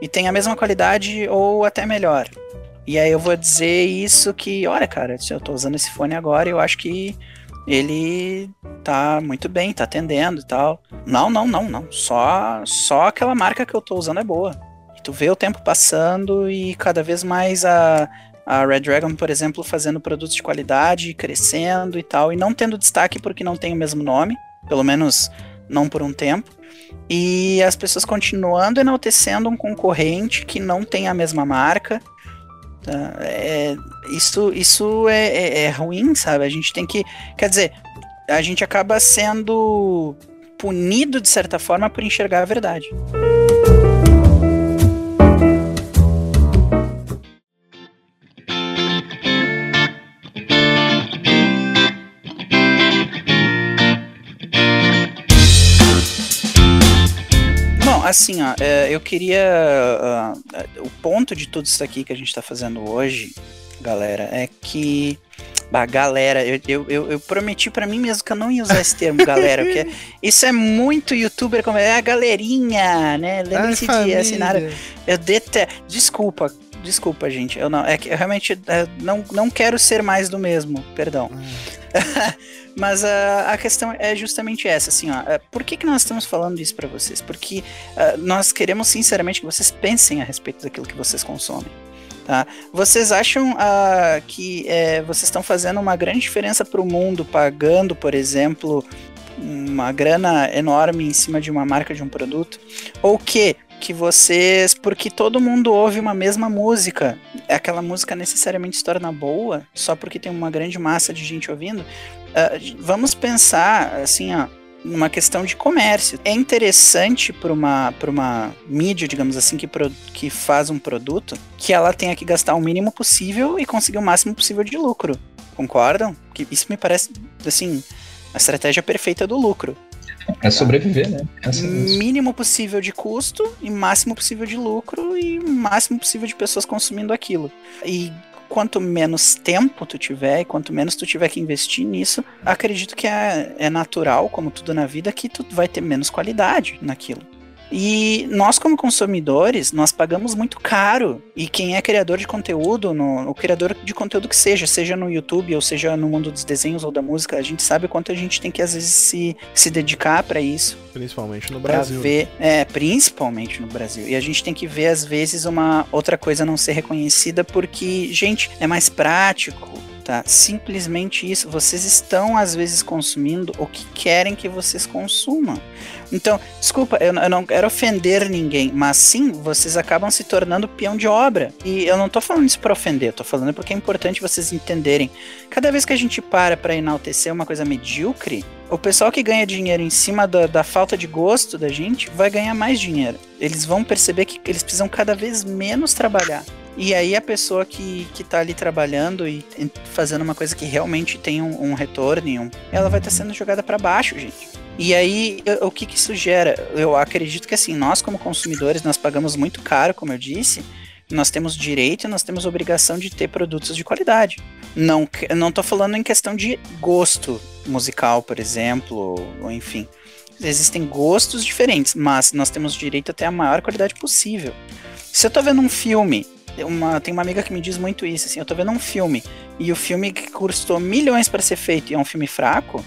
e tem a mesma qualidade ou até melhor. E aí eu vou dizer isso que, olha, cara, eu tô usando esse fone agora, eu acho que ele tá muito bem, tá atendendo e tal. Não, não, não, não. Só, só aquela marca que eu tô usando é boa. tu vê o tempo passando e cada vez mais a, a Red Dragon, por exemplo, fazendo produtos de qualidade, crescendo e tal, e não tendo destaque porque não tem o mesmo nome, pelo menos não por um tempo. E as pessoas continuando enaltecendo um concorrente que não tem a mesma marca. Tá? É, isso isso é, é, é ruim, sabe? A gente tem que. Quer dizer, a gente acaba sendo punido de certa forma por enxergar a verdade. Assim, ó, é, eu queria. Uh, o ponto de tudo isso aqui que a gente tá fazendo hoje, galera, é que. Bah, galera, eu, eu, eu, prometi para mim mesmo que eu não ia usar esse termo, galera, porque isso é muito youtuber, como é a galerinha, né? Lembre-se de assinar. Eu detesto. Desculpa, desculpa, gente. Eu não. É que eu realmente eu não, não quero ser mais do mesmo, perdão. Hum. Mas a, a questão é justamente essa, assim, ó. É, por que, que nós estamos falando isso para vocês? Porque uh, nós queremos sinceramente que vocês pensem a respeito daquilo que vocês consomem. Tá? Vocês acham uh, que é, vocês estão fazendo uma grande diferença para o mundo pagando, por exemplo, uma grana enorme em cima de uma marca de um produto? Ou que que vocês, porque todo mundo ouve uma mesma música, aquela música necessariamente se torna boa só porque tem uma grande massa de gente ouvindo? Uh, vamos pensar assim, ó, numa questão de comércio. É interessante para uma, uma mídia, digamos assim, que, pro, que faz um produto, que ela tenha que gastar o mínimo possível e conseguir o máximo possível de lucro. Concordam? Que isso me parece, assim, a estratégia perfeita do lucro. É sobreviver, né? É assim Mínimo possível de custo e máximo possível de lucro e máximo possível de pessoas consumindo aquilo. E quanto menos tempo tu tiver e quanto menos tu tiver que investir nisso, acredito que é, é natural, como tudo na vida, que tu vai ter menos qualidade naquilo. E nós, como consumidores, nós pagamos muito caro. E quem é criador de conteúdo, no, o criador de conteúdo que seja, seja no YouTube ou seja no mundo dos desenhos ou da música, a gente sabe quanto a gente tem que às vezes se, se dedicar para isso. Principalmente no Brasil. Ver, é, principalmente no Brasil. E a gente tem que ver, às vezes, uma outra coisa não ser reconhecida, porque, gente, é mais prático tá? Simplesmente isso. Vocês estão às vezes consumindo o que querem que vocês consumam. Então, desculpa, eu, eu, não quero ofender ninguém, mas sim, vocês acabam se tornando peão de obra. E eu não tô falando isso para ofender, tô falando porque é importante vocês entenderem. Cada vez que a gente para para enaltecer uma coisa medíocre, o pessoal que ganha dinheiro em cima da, da, falta de gosto da gente vai ganhar mais dinheiro. Eles vão perceber que eles precisam cada vez menos trabalhar. E aí a pessoa que, que tá ali trabalhando e fazendo uma coisa que realmente tem um, um retorno, um, ela vai estar tá sendo jogada para baixo, gente. E aí, o que, que isso gera? Eu acredito que assim, nós como consumidores, nós pagamos muito caro, como eu disse, nós temos direito e nós temos obrigação de ter produtos de qualidade. Não, não tô falando em questão de gosto musical, por exemplo, ou enfim. Existem gostos diferentes, mas nós temos direito a ter a maior qualidade possível. Se eu tô vendo um filme uma, tem uma amiga que me diz muito isso, assim, eu tô vendo um filme e o filme que custou milhões para ser feito e é um filme fraco,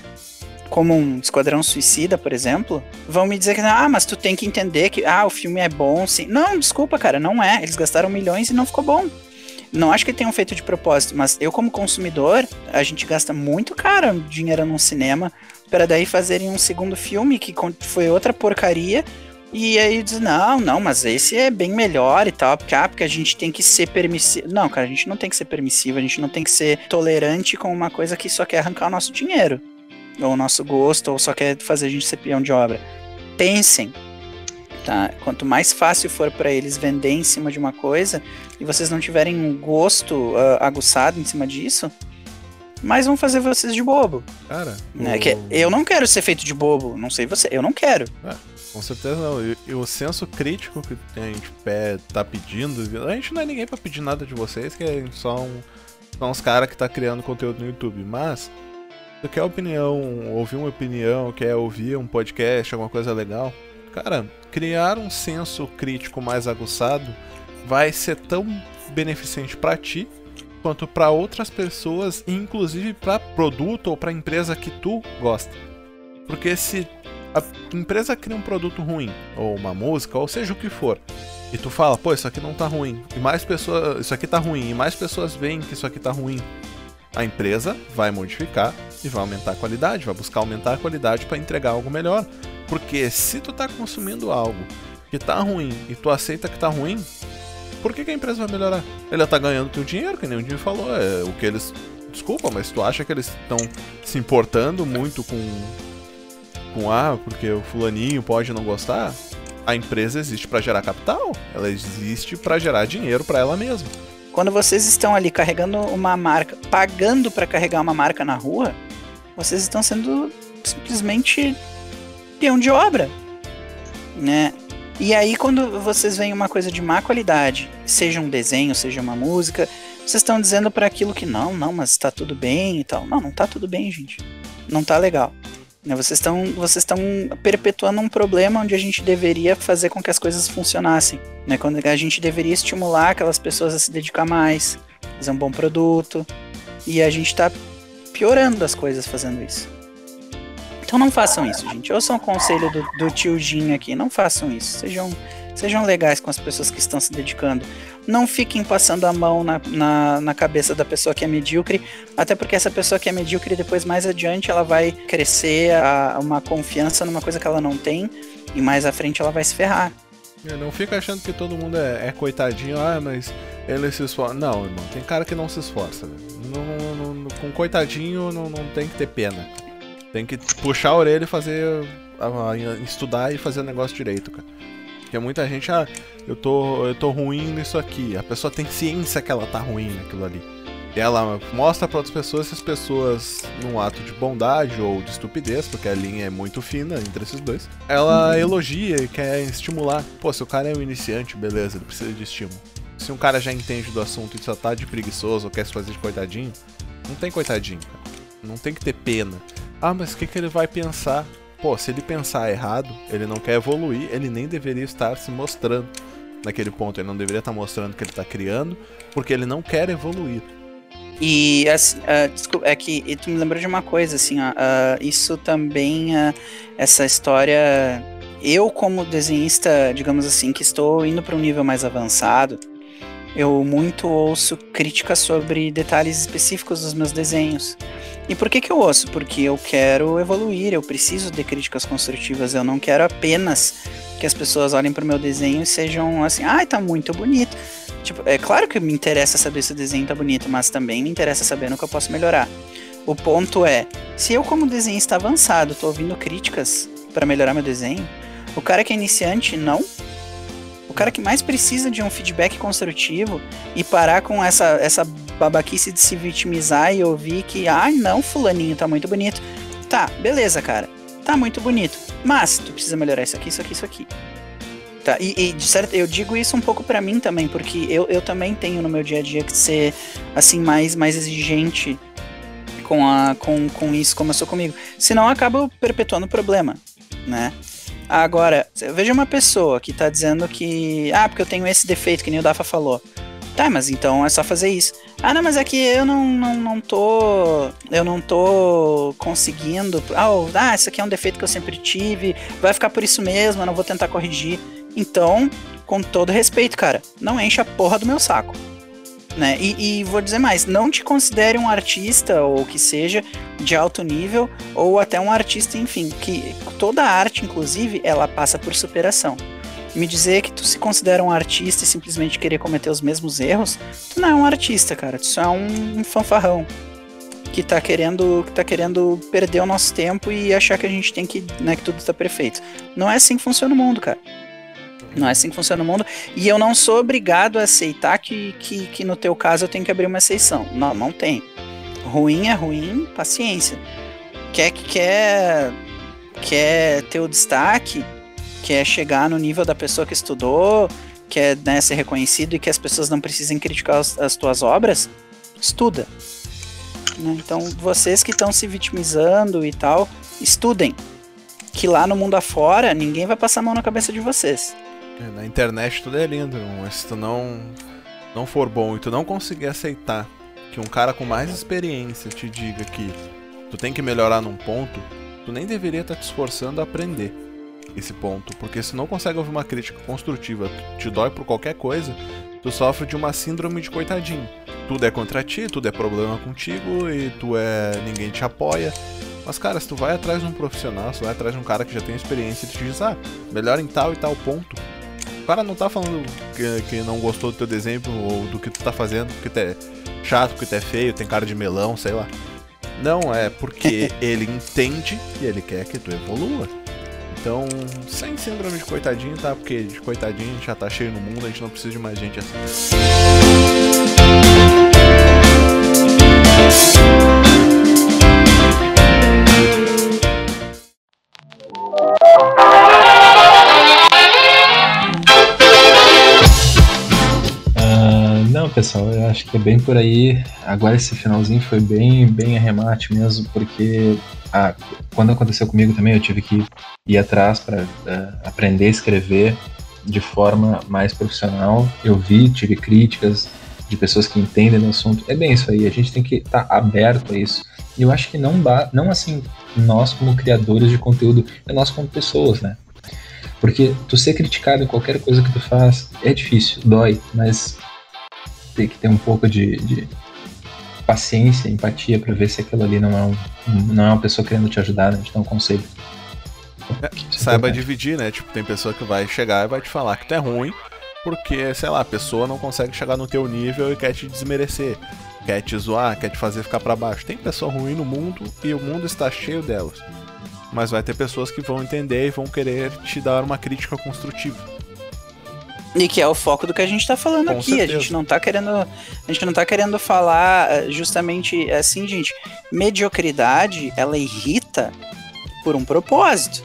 como um Esquadrão Suicida, por exemplo, vão me dizer que, ah, mas tu tem que entender que, ah, o filme é bom, sim. Não, desculpa, cara, não é. Eles gastaram milhões e não ficou bom. Não acho que tenham feito de propósito, mas eu, como consumidor, a gente gasta muito caro dinheiro num cinema para daí fazerem um segundo filme que foi outra porcaria e aí diz, não, não, mas esse é bem melhor e tal, porque, ah, porque a gente tem que ser permissivo. Não, cara, a gente não tem que ser permissivo, a gente não tem que ser tolerante com uma coisa que só quer arrancar o nosso dinheiro, ou o nosso gosto, ou só quer fazer a gente ser peão de obra. Pensem, tá? Quanto mais fácil for para eles vender em cima de uma coisa, e vocês não tiverem um gosto uh, aguçado em cima disso, mais vão fazer vocês de bobo. Cara, né? o... que eu não quero ser feito de bobo, não sei você, eu não quero. É. Com certeza não. E, e, o senso crítico que a gente tá pedindo, a gente não é ninguém para pedir nada de vocês, que é só um, são os caras que tá criando conteúdo no YouTube. Mas, tu quer opinião, ouvir uma opinião, quer ouvir um podcast, alguma coisa legal, cara, criar um senso crítico mais aguçado vai ser tão beneficente para ti quanto para outras pessoas, inclusive para produto ou para empresa que tu gosta. Porque se a empresa cria um produto ruim, ou uma música, ou seja o que for, e tu fala, pô, isso aqui não tá ruim, e mais pessoas, isso aqui tá ruim, e mais pessoas veem que isso aqui tá ruim, a empresa vai modificar e vai aumentar a qualidade, vai buscar aumentar a qualidade para entregar algo melhor. Porque se tu tá consumindo algo que tá ruim e tu aceita que tá ruim, por que, que a empresa vai melhorar? Ela tá ganhando teu dinheiro, que nem o falou, é o que eles. Desculpa, mas tu acha que eles estão se importando muito com. Com ah, porque o fulaninho pode não gostar? A empresa existe para gerar capital, ela existe para gerar dinheiro para ela mesma. Quando vocês estão ali carregando uma marca, pagando para carregar uma marca na rua, vocês estão sendo simplesmente peão de obra, né? E aí quando vocês veem uma coisa de má qualidade, seja um desenho, seja uma música, vocês estão dizendo para aquilo que não, não, mas tá tudo bem e tal. Não, não tá tudo bem, gente. Não tá legal. Né? Vocês estão vocês estão perpetuando um problema onde a gente deveria fazer com que as coisas funcionassem. Né? Quando a gente deveria estimular aquelas pessoas a se dedicar mais, fazer um bom produto. E a gente está piorando as coisas fazendo isso. Então não façam isso, gente. Ouçam o conselho do, do tio Jim aqui. Não façam isso. Sejam, sejam legais com as pessoas que estão se dedicando não fiquem passando a mão na, na, na, cabeça da pessoa que é medíocre, até porque essa pessoa que é medíocre, depois mais adiante, ela vai crescer a, uma confiança numa coisa que ela não tem, e mais à frente ela vai se ferrar. É, não fica achando que todo mundo é, é coitadinho, ah, mas ele se esforça. Não, irmão, tem cara que não se esforça. Não, não, não, com coitadinho não, não tem que ter pena. Tem que puxar a orelha e fazer. estudar e fazer o negócio direito, cara. Porque muita gente, ah, eu tô, eu tô ruim nisso aqui. A pessoa tem ciência que ela tá ruim naquilo ali. E ela mostra para outras pessoas se as pessoas, num ato de bondade ou de estupidez, porque a linha é muito fina entre esses dois, ela uhum. elogia e quer estimular. Pô, se o cara é um iniciante, beleza, ele precisa de estímulo. Se um cara já entende do assunto e só tá de preguiçoso ou quer se fazer de coitadinho, não tem coitadinho, cara. Não tem que ter pena. Ah, mas o que, que ele vai pensar? Pô, se ele pensar errado, ele não quer evoluir, ele nem deveria estar se mostrando naquele ponto. Ele não deveria estar mostrando que ele está criando, porque ele não quer evoluir. E assim, uh, desculpa, é que tu me lembrou de uma coisa, assim, uh, isso também, uh, essa história. Eu, como desenhista, digamos assim, que estou indo para um nível mais avançado, eu muito ouço críticas sobre detalhes específicos dos meus desenhos. E por que, que eu ouço? Porque eu quero evoluir, eu preciso de críticas construtivas, eu não quero apenas que as pessoas olhem para o meu desenho e sejam assim, ai, ah, tá muito bonito. Tipo, é claro que me interessa saber se o desenho tá bonito, mas também me interessa saber no que eu posso melhorar. O ponto é, se eu como desenhista avançado tô ouvindo críticas para melhorar meu desenho, o cara que é iniciante não. O cara que mais precisa de um feedback construtivo e parar com essa, essa babaquice de se vitimizar e ouvir que, ah, não, fulaninho tá muito bonito. Tá, beleza, cara. Tá muito bonito. Mas tu precisa melhorar isso aqui, isso aqui, isso aqui. Tá, e, e de certo, eu digo isso um pouco para mim também, porque eu, eu também tenho no meu dia a dia que ser assim mais mais exigente com a com, com isso como eu sou comigo. Senão eu acabo perpetuando o problema, né? Agora, veja uma pessoa que tá dizendo que ah, porque eu tenho esse defeito que nem o Dafa falou. Tá, mas então é só fazer isso. Ah, não, mas é que eu não, não, não tô. Eu não tô conseguindo. Ah, oh, ah, isso aqui é um defeito que eu sempre tive. Vai ficar por isso mesmo, eu não vou tentar corrigir. Então, com todo respeito, cara, não enche a porra do meu saco. Né? E, e, vou dizer mais, não te considere um artista ou que seja de alto nível ou até um artista, enfim, que toda arte, inclusive, ela passa por superação me dizer que tu se considera um artista e simplesmente querer cometer os mesmos erros, tu não é um artista, cara. Tu só é um fanfarrão que tá querendo que tá querendo perder o nosso tempo e achar que a gente tem que, né, que tudo tá perfeito. Não é assim que funciona o mundo, cara. Não é assim que funciona o mundo. E eu não sou obrigado a aceitar que, que, que no teu caso eu tenho que abrir uma exceção. Não, não tem. Ruim é ruim, paciência. Quer que quer, quer ter o destaque, quer chegar no nível da pessoa que estudou, quer né, ser reconhecido e que as pessoas não precisem criticar as, as tuas obras, estuda. Né? Então, vocês que estão se vitimizando e tal, estudem. Que lá no mundo afora, ninguém vai passar a mão na cabeça de vocês. É, na internet tudo é lindo, mas se tu não, não for bom e tu não conseguir aceitar que um cara com mais experiência te diga que tu tem que melhorar num ponto, tu nem deveria estar tá te esforçando a aprender esse ponto, porque se não consegue ouvir uma crítica construtiva, te dói por qualquer coisa, tu sofre de uma síndrome de coitadinho. Tudo é contra ti, tudo é problema contigo e tu é ninguém te apoia. Mas cara, se tu vai atrás de um profissional, se tu vai atrás de um cara que já tem experiência e te diz, ah, melhor em tal e tal ponto. O cara não tá falando que, que não gostou do teu desenho ou do que tu tá fazendo, porque tu é chato, porque tu é feio, tem cara de melão, sei lá. Não, é porque ele entende e ele quer que tu evolua. Então, sem síndrome de coitadinho, tá? Porque de coitadinho a gente já tá cheio no mundo, a gente não precisa de mais gente assim. Pessoal, eu acho que é bem por aí. Agora esse finalzinho foi bem, bem arremate mesmo, porque quando aconteceu comigo também, eu tive que ir atrás para é, aprender a escrever de forma mais profissional. Eu vi, tive críticas de pessoas que entendem o assunto. É bem isso aí, a gente tem que estar tá aberto a isso. E eu acho que não, não assim, nós como criadores de conteúdo, é nós como pessoas, né? Porque tu ser criticado em qualquer coisa que tu faz é difícil, dói, mas tem que ter um pouco de, de paciência, empatia para ver se aquilo ali não é, um, não é uma pessoa querendo te ajudar, né? Te dar um conselho. É, saiba é dividir, né? Tipo, tem pessoa que vai chegar e vai te falar que tu é ruim, porque, sei lá, a pessoa não consegue chegar no teu nível e quer te desmerecer, quer te zoar, quer te fazer ficar para baixo. Tem pessoa ruim no mundo e o mundo está cheio delas. Mas vai ter pessoas que vão entender e vão querer te dar uma crítica construtiva. E que é o foco do que a gente tá falando Com aqui. Certeza. A gente não tá querendo. A gente não tá querendo falar eh, justamente assim, gente. Mediocridade, ela irrita por um propósito.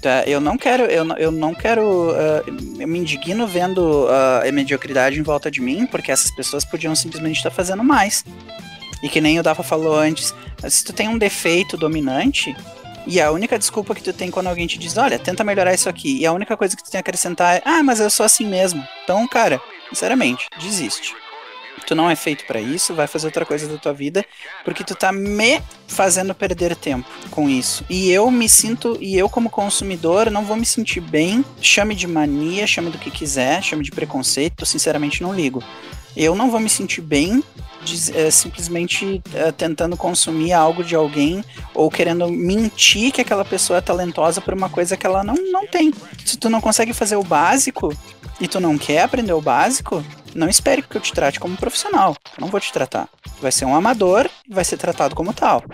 Tá? Eu não quero. Eu, eu não quero. Uh, eu me indigno vendo uh, a mediocridade em volta de mim, porque essas pessoas podiam simplesmente estar tá fazendo mais. E que nem o Dafa falou antes, se tu tem um defeito dominante, e a única desculpa que tu tem quando alguém te diz, olha, tenta melhorar isso aqui, e a única coisa que tu tem a acrescentar é, ah, mas eu sou assim mesmo. Então, cara, sinceramente, desiste. Tu não é feito para isso, vai fazer outra coisa da tua vida, porque tu tá me fazendo perder tempo com isso. E eu me sinto, e eu como consumidor não vou me sentir bem. Chame de mania, chame do que quiser, chame de preconceito, sinceramente não ligo. Eu não vou me sentir bem é, simplesmente é, tentando consumir algo de alguém ou querendo mentir que aquela pessoa é talentosa por uma coisa que ela não, não tem. Se tu não consegue fazer o básico e tu não quer aprender o básico, não espere que eu te trate como profissional. Eu não vou te tratar. Vai ser um amador e vai ser tratado como tal.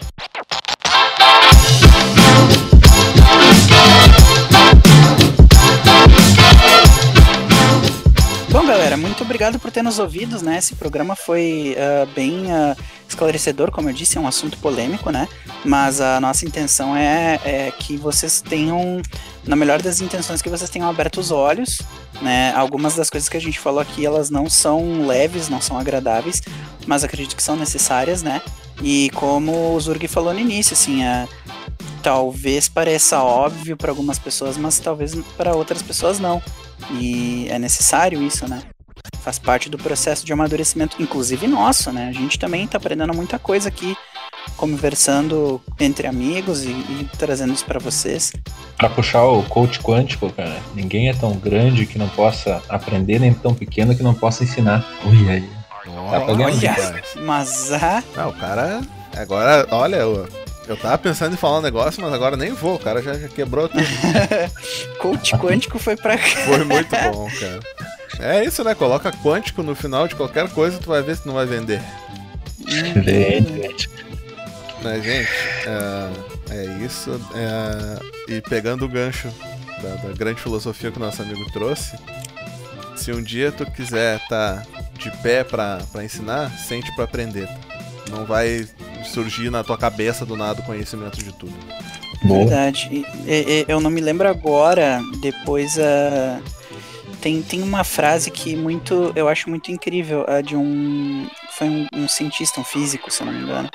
Bom, galera, muito obrigado por ter nos ouvidos, né? Esse programa foi uh, bem uh, esclarecedor, como eu disse, é um assunto polêmico, né? Mas a nossa intenção é, é, que vocês tenham, na melhor das intenções, que vocês tenham aberto os olhos, né? Algumas das coisas que a gente falou aqui, elas não são leves, não são agradáveis, mas acredito que são necessárias, né? E como o Zurg falou no início, assim, é, talvez pareça óbvio para algumas pessoas, mas talvez para outras pessoas não. E é necessário isso, né? Faz parte do processo de amadurecimento, inclusive nosso, né? A gente também está aprendendo muita coisa aqui, conversando entre amigos e, e trazendo isso para vocês. Para puxar o coach quântico, cara, ninguém é tão grande que não possa aprender, nem tão pequeno que não possa ensinar. Ui, aí. Tá olha, mas ah... Não, o cara. Agora, olha, eu, tava pensando em falar um negócio, mas agora nem vou, o cara já, já quebrou tudo. Coach quântico foi pra cá. Foi muito bom, cara. É isso, né? Coloca quântico no final de qualquer coisa, tu vai ver se não vai vender. Mas, gente, é, é isso. É, e pegando o gancho da, da, grande filosofia que o nosso amigo trouxe, se um dia tu quiser estar tá de pé pra, pra ensinar, sente pra aprender. Não vai surgir na tua cabeça do nada o conhecimento de tudo. Boa. Verdade. E, e, eu não me lembro agora, depois a. Uh, tem, tem uma frase que muito eu acho muito incrível, a de um. Foi um, um cientista, um físico, se eu não me engano.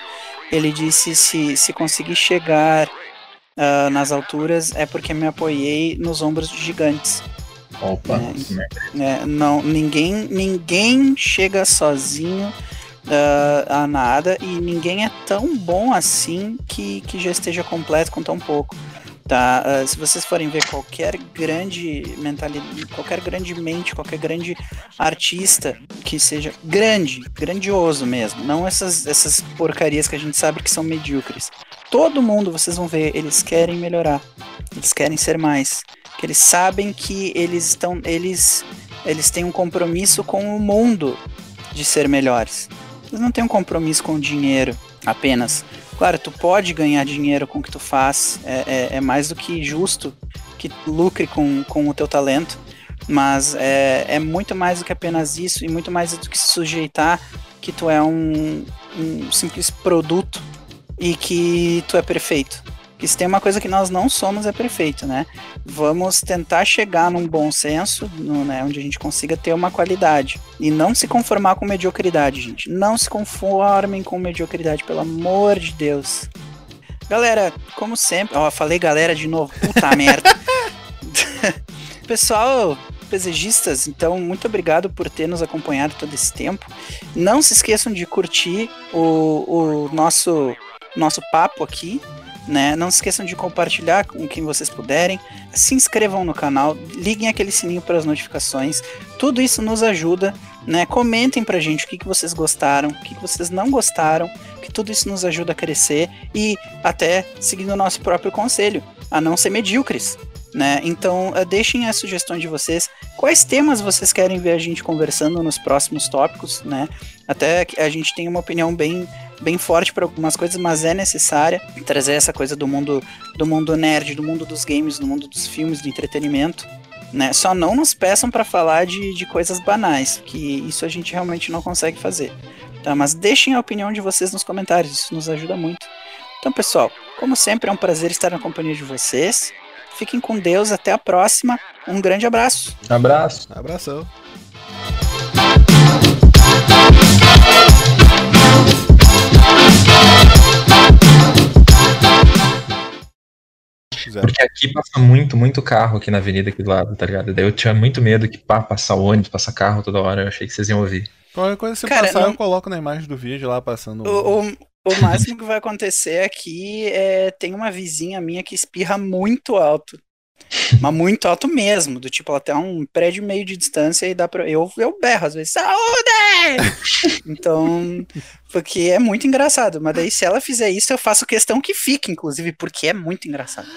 Ele disse se, se conseguir chegar uh, nas alturas é porque me apoiei nos ombros de gigantes. Opa, é, é, não, ninguém, ninguém chega sozinho uh, a nada e ninguém é tão bom assim que, que já esteja completo com tão pouco. Tá? Uh, se vocês forem ver qualquer grande mentalidade, qualquer grande mente, qualquer grande artista que seja grande, grandioso mesmo, não essas, essas porcarias que a gente sabe que são medíocres. Todo mundo, vocês vão ver, eles querem melhorar, eles querem ser mais, que eles sabem que eles estão, eles, eles têm um compromisso com o mundo de ser melhores. Eles não têm um compromisso com o dinheiro apenas. Claro, tu pode ganhar dinheiro com o que tu faz, é, é, é mais do que justo que lucre com, com o teu talento, mas é, é muito mais do que apenas isso e muito mais do que se sujeitar que tu é um, um simples produto e que tu é perfeito. Que se tem uma coisa que nós não somos é perfeito, né? Vamos tentar chegar num bom senso, no, né, onde a gente consiga ter uma qualidade. E não se conformar com mediocridade, gente. Não se conformem com mediocridade, pelo amor de Deus. Galera, como sempre. Ó, falei galera de novo. Puta merda. Pessoal, pesegistas, então muito obrigado por ter nos acompanhado todo esse tempo. Não se esqueçam de curtir o, o nosso, nosso papo aqui né? Não se esqueçam de compartilhar com quem vocês puderem. Se inscrevam no canal, liguem aquele sininho para as notificações. Tudo isso nos ajuda, né? Comentem pra gente o que, que vocês gostaram, o que, que vocês não gostaram, que tudo isso nos ajuda a crescer e até seguindo o nosso próprio conselho, a não ser medíocres. Né? Então, uh, deixem as sugestões de vocês. Quais temas vocês querem ver a gente conversando nos próximos tópicos, né? Até que a gente tem uma opinião bem bem forte para algumas coisas, mas é necessária trazer essa coisa do mundo do mundo nerd, do mundo dos games, do mundo dos filmes, do entretenimento. Né? Só não nos peçam para falar de, de coisas banais, que isso a gente realmente não consegue fazer. Tá? Mas deixem a opinião de vocês nos comentários, isso nos ajuda muito. Então, pessoal, como sempre, é um prazer estar na companhia de vocês. Fiquem com Deus, até a próxima. Um grande abraço. Abraço. Abração. Porque aqui passa muito, muito carro aqui na avenida aqui do lado, tá ligado? Daí eu tinha muito medo que pá, passar ônibus, passar carro toda hora, eu achei que vocês iam ouvir. Qualquer coisa se Cara, passar, não... eu coloco na imagem do vídeo lá passando. O, o, o máximo que vai acontecer aqui é tem uma vizinha minha que espirra muito alto. Mas muito alto mesmo, do tipo, ela tem um prédio meio de distância e dá pra. Eu, eu berro às vezes, saúde! então, porque é muito engraçado. Mas daí, se ela fizer isso, eu faço questão que fique, inclusive, porque é muito engraçado.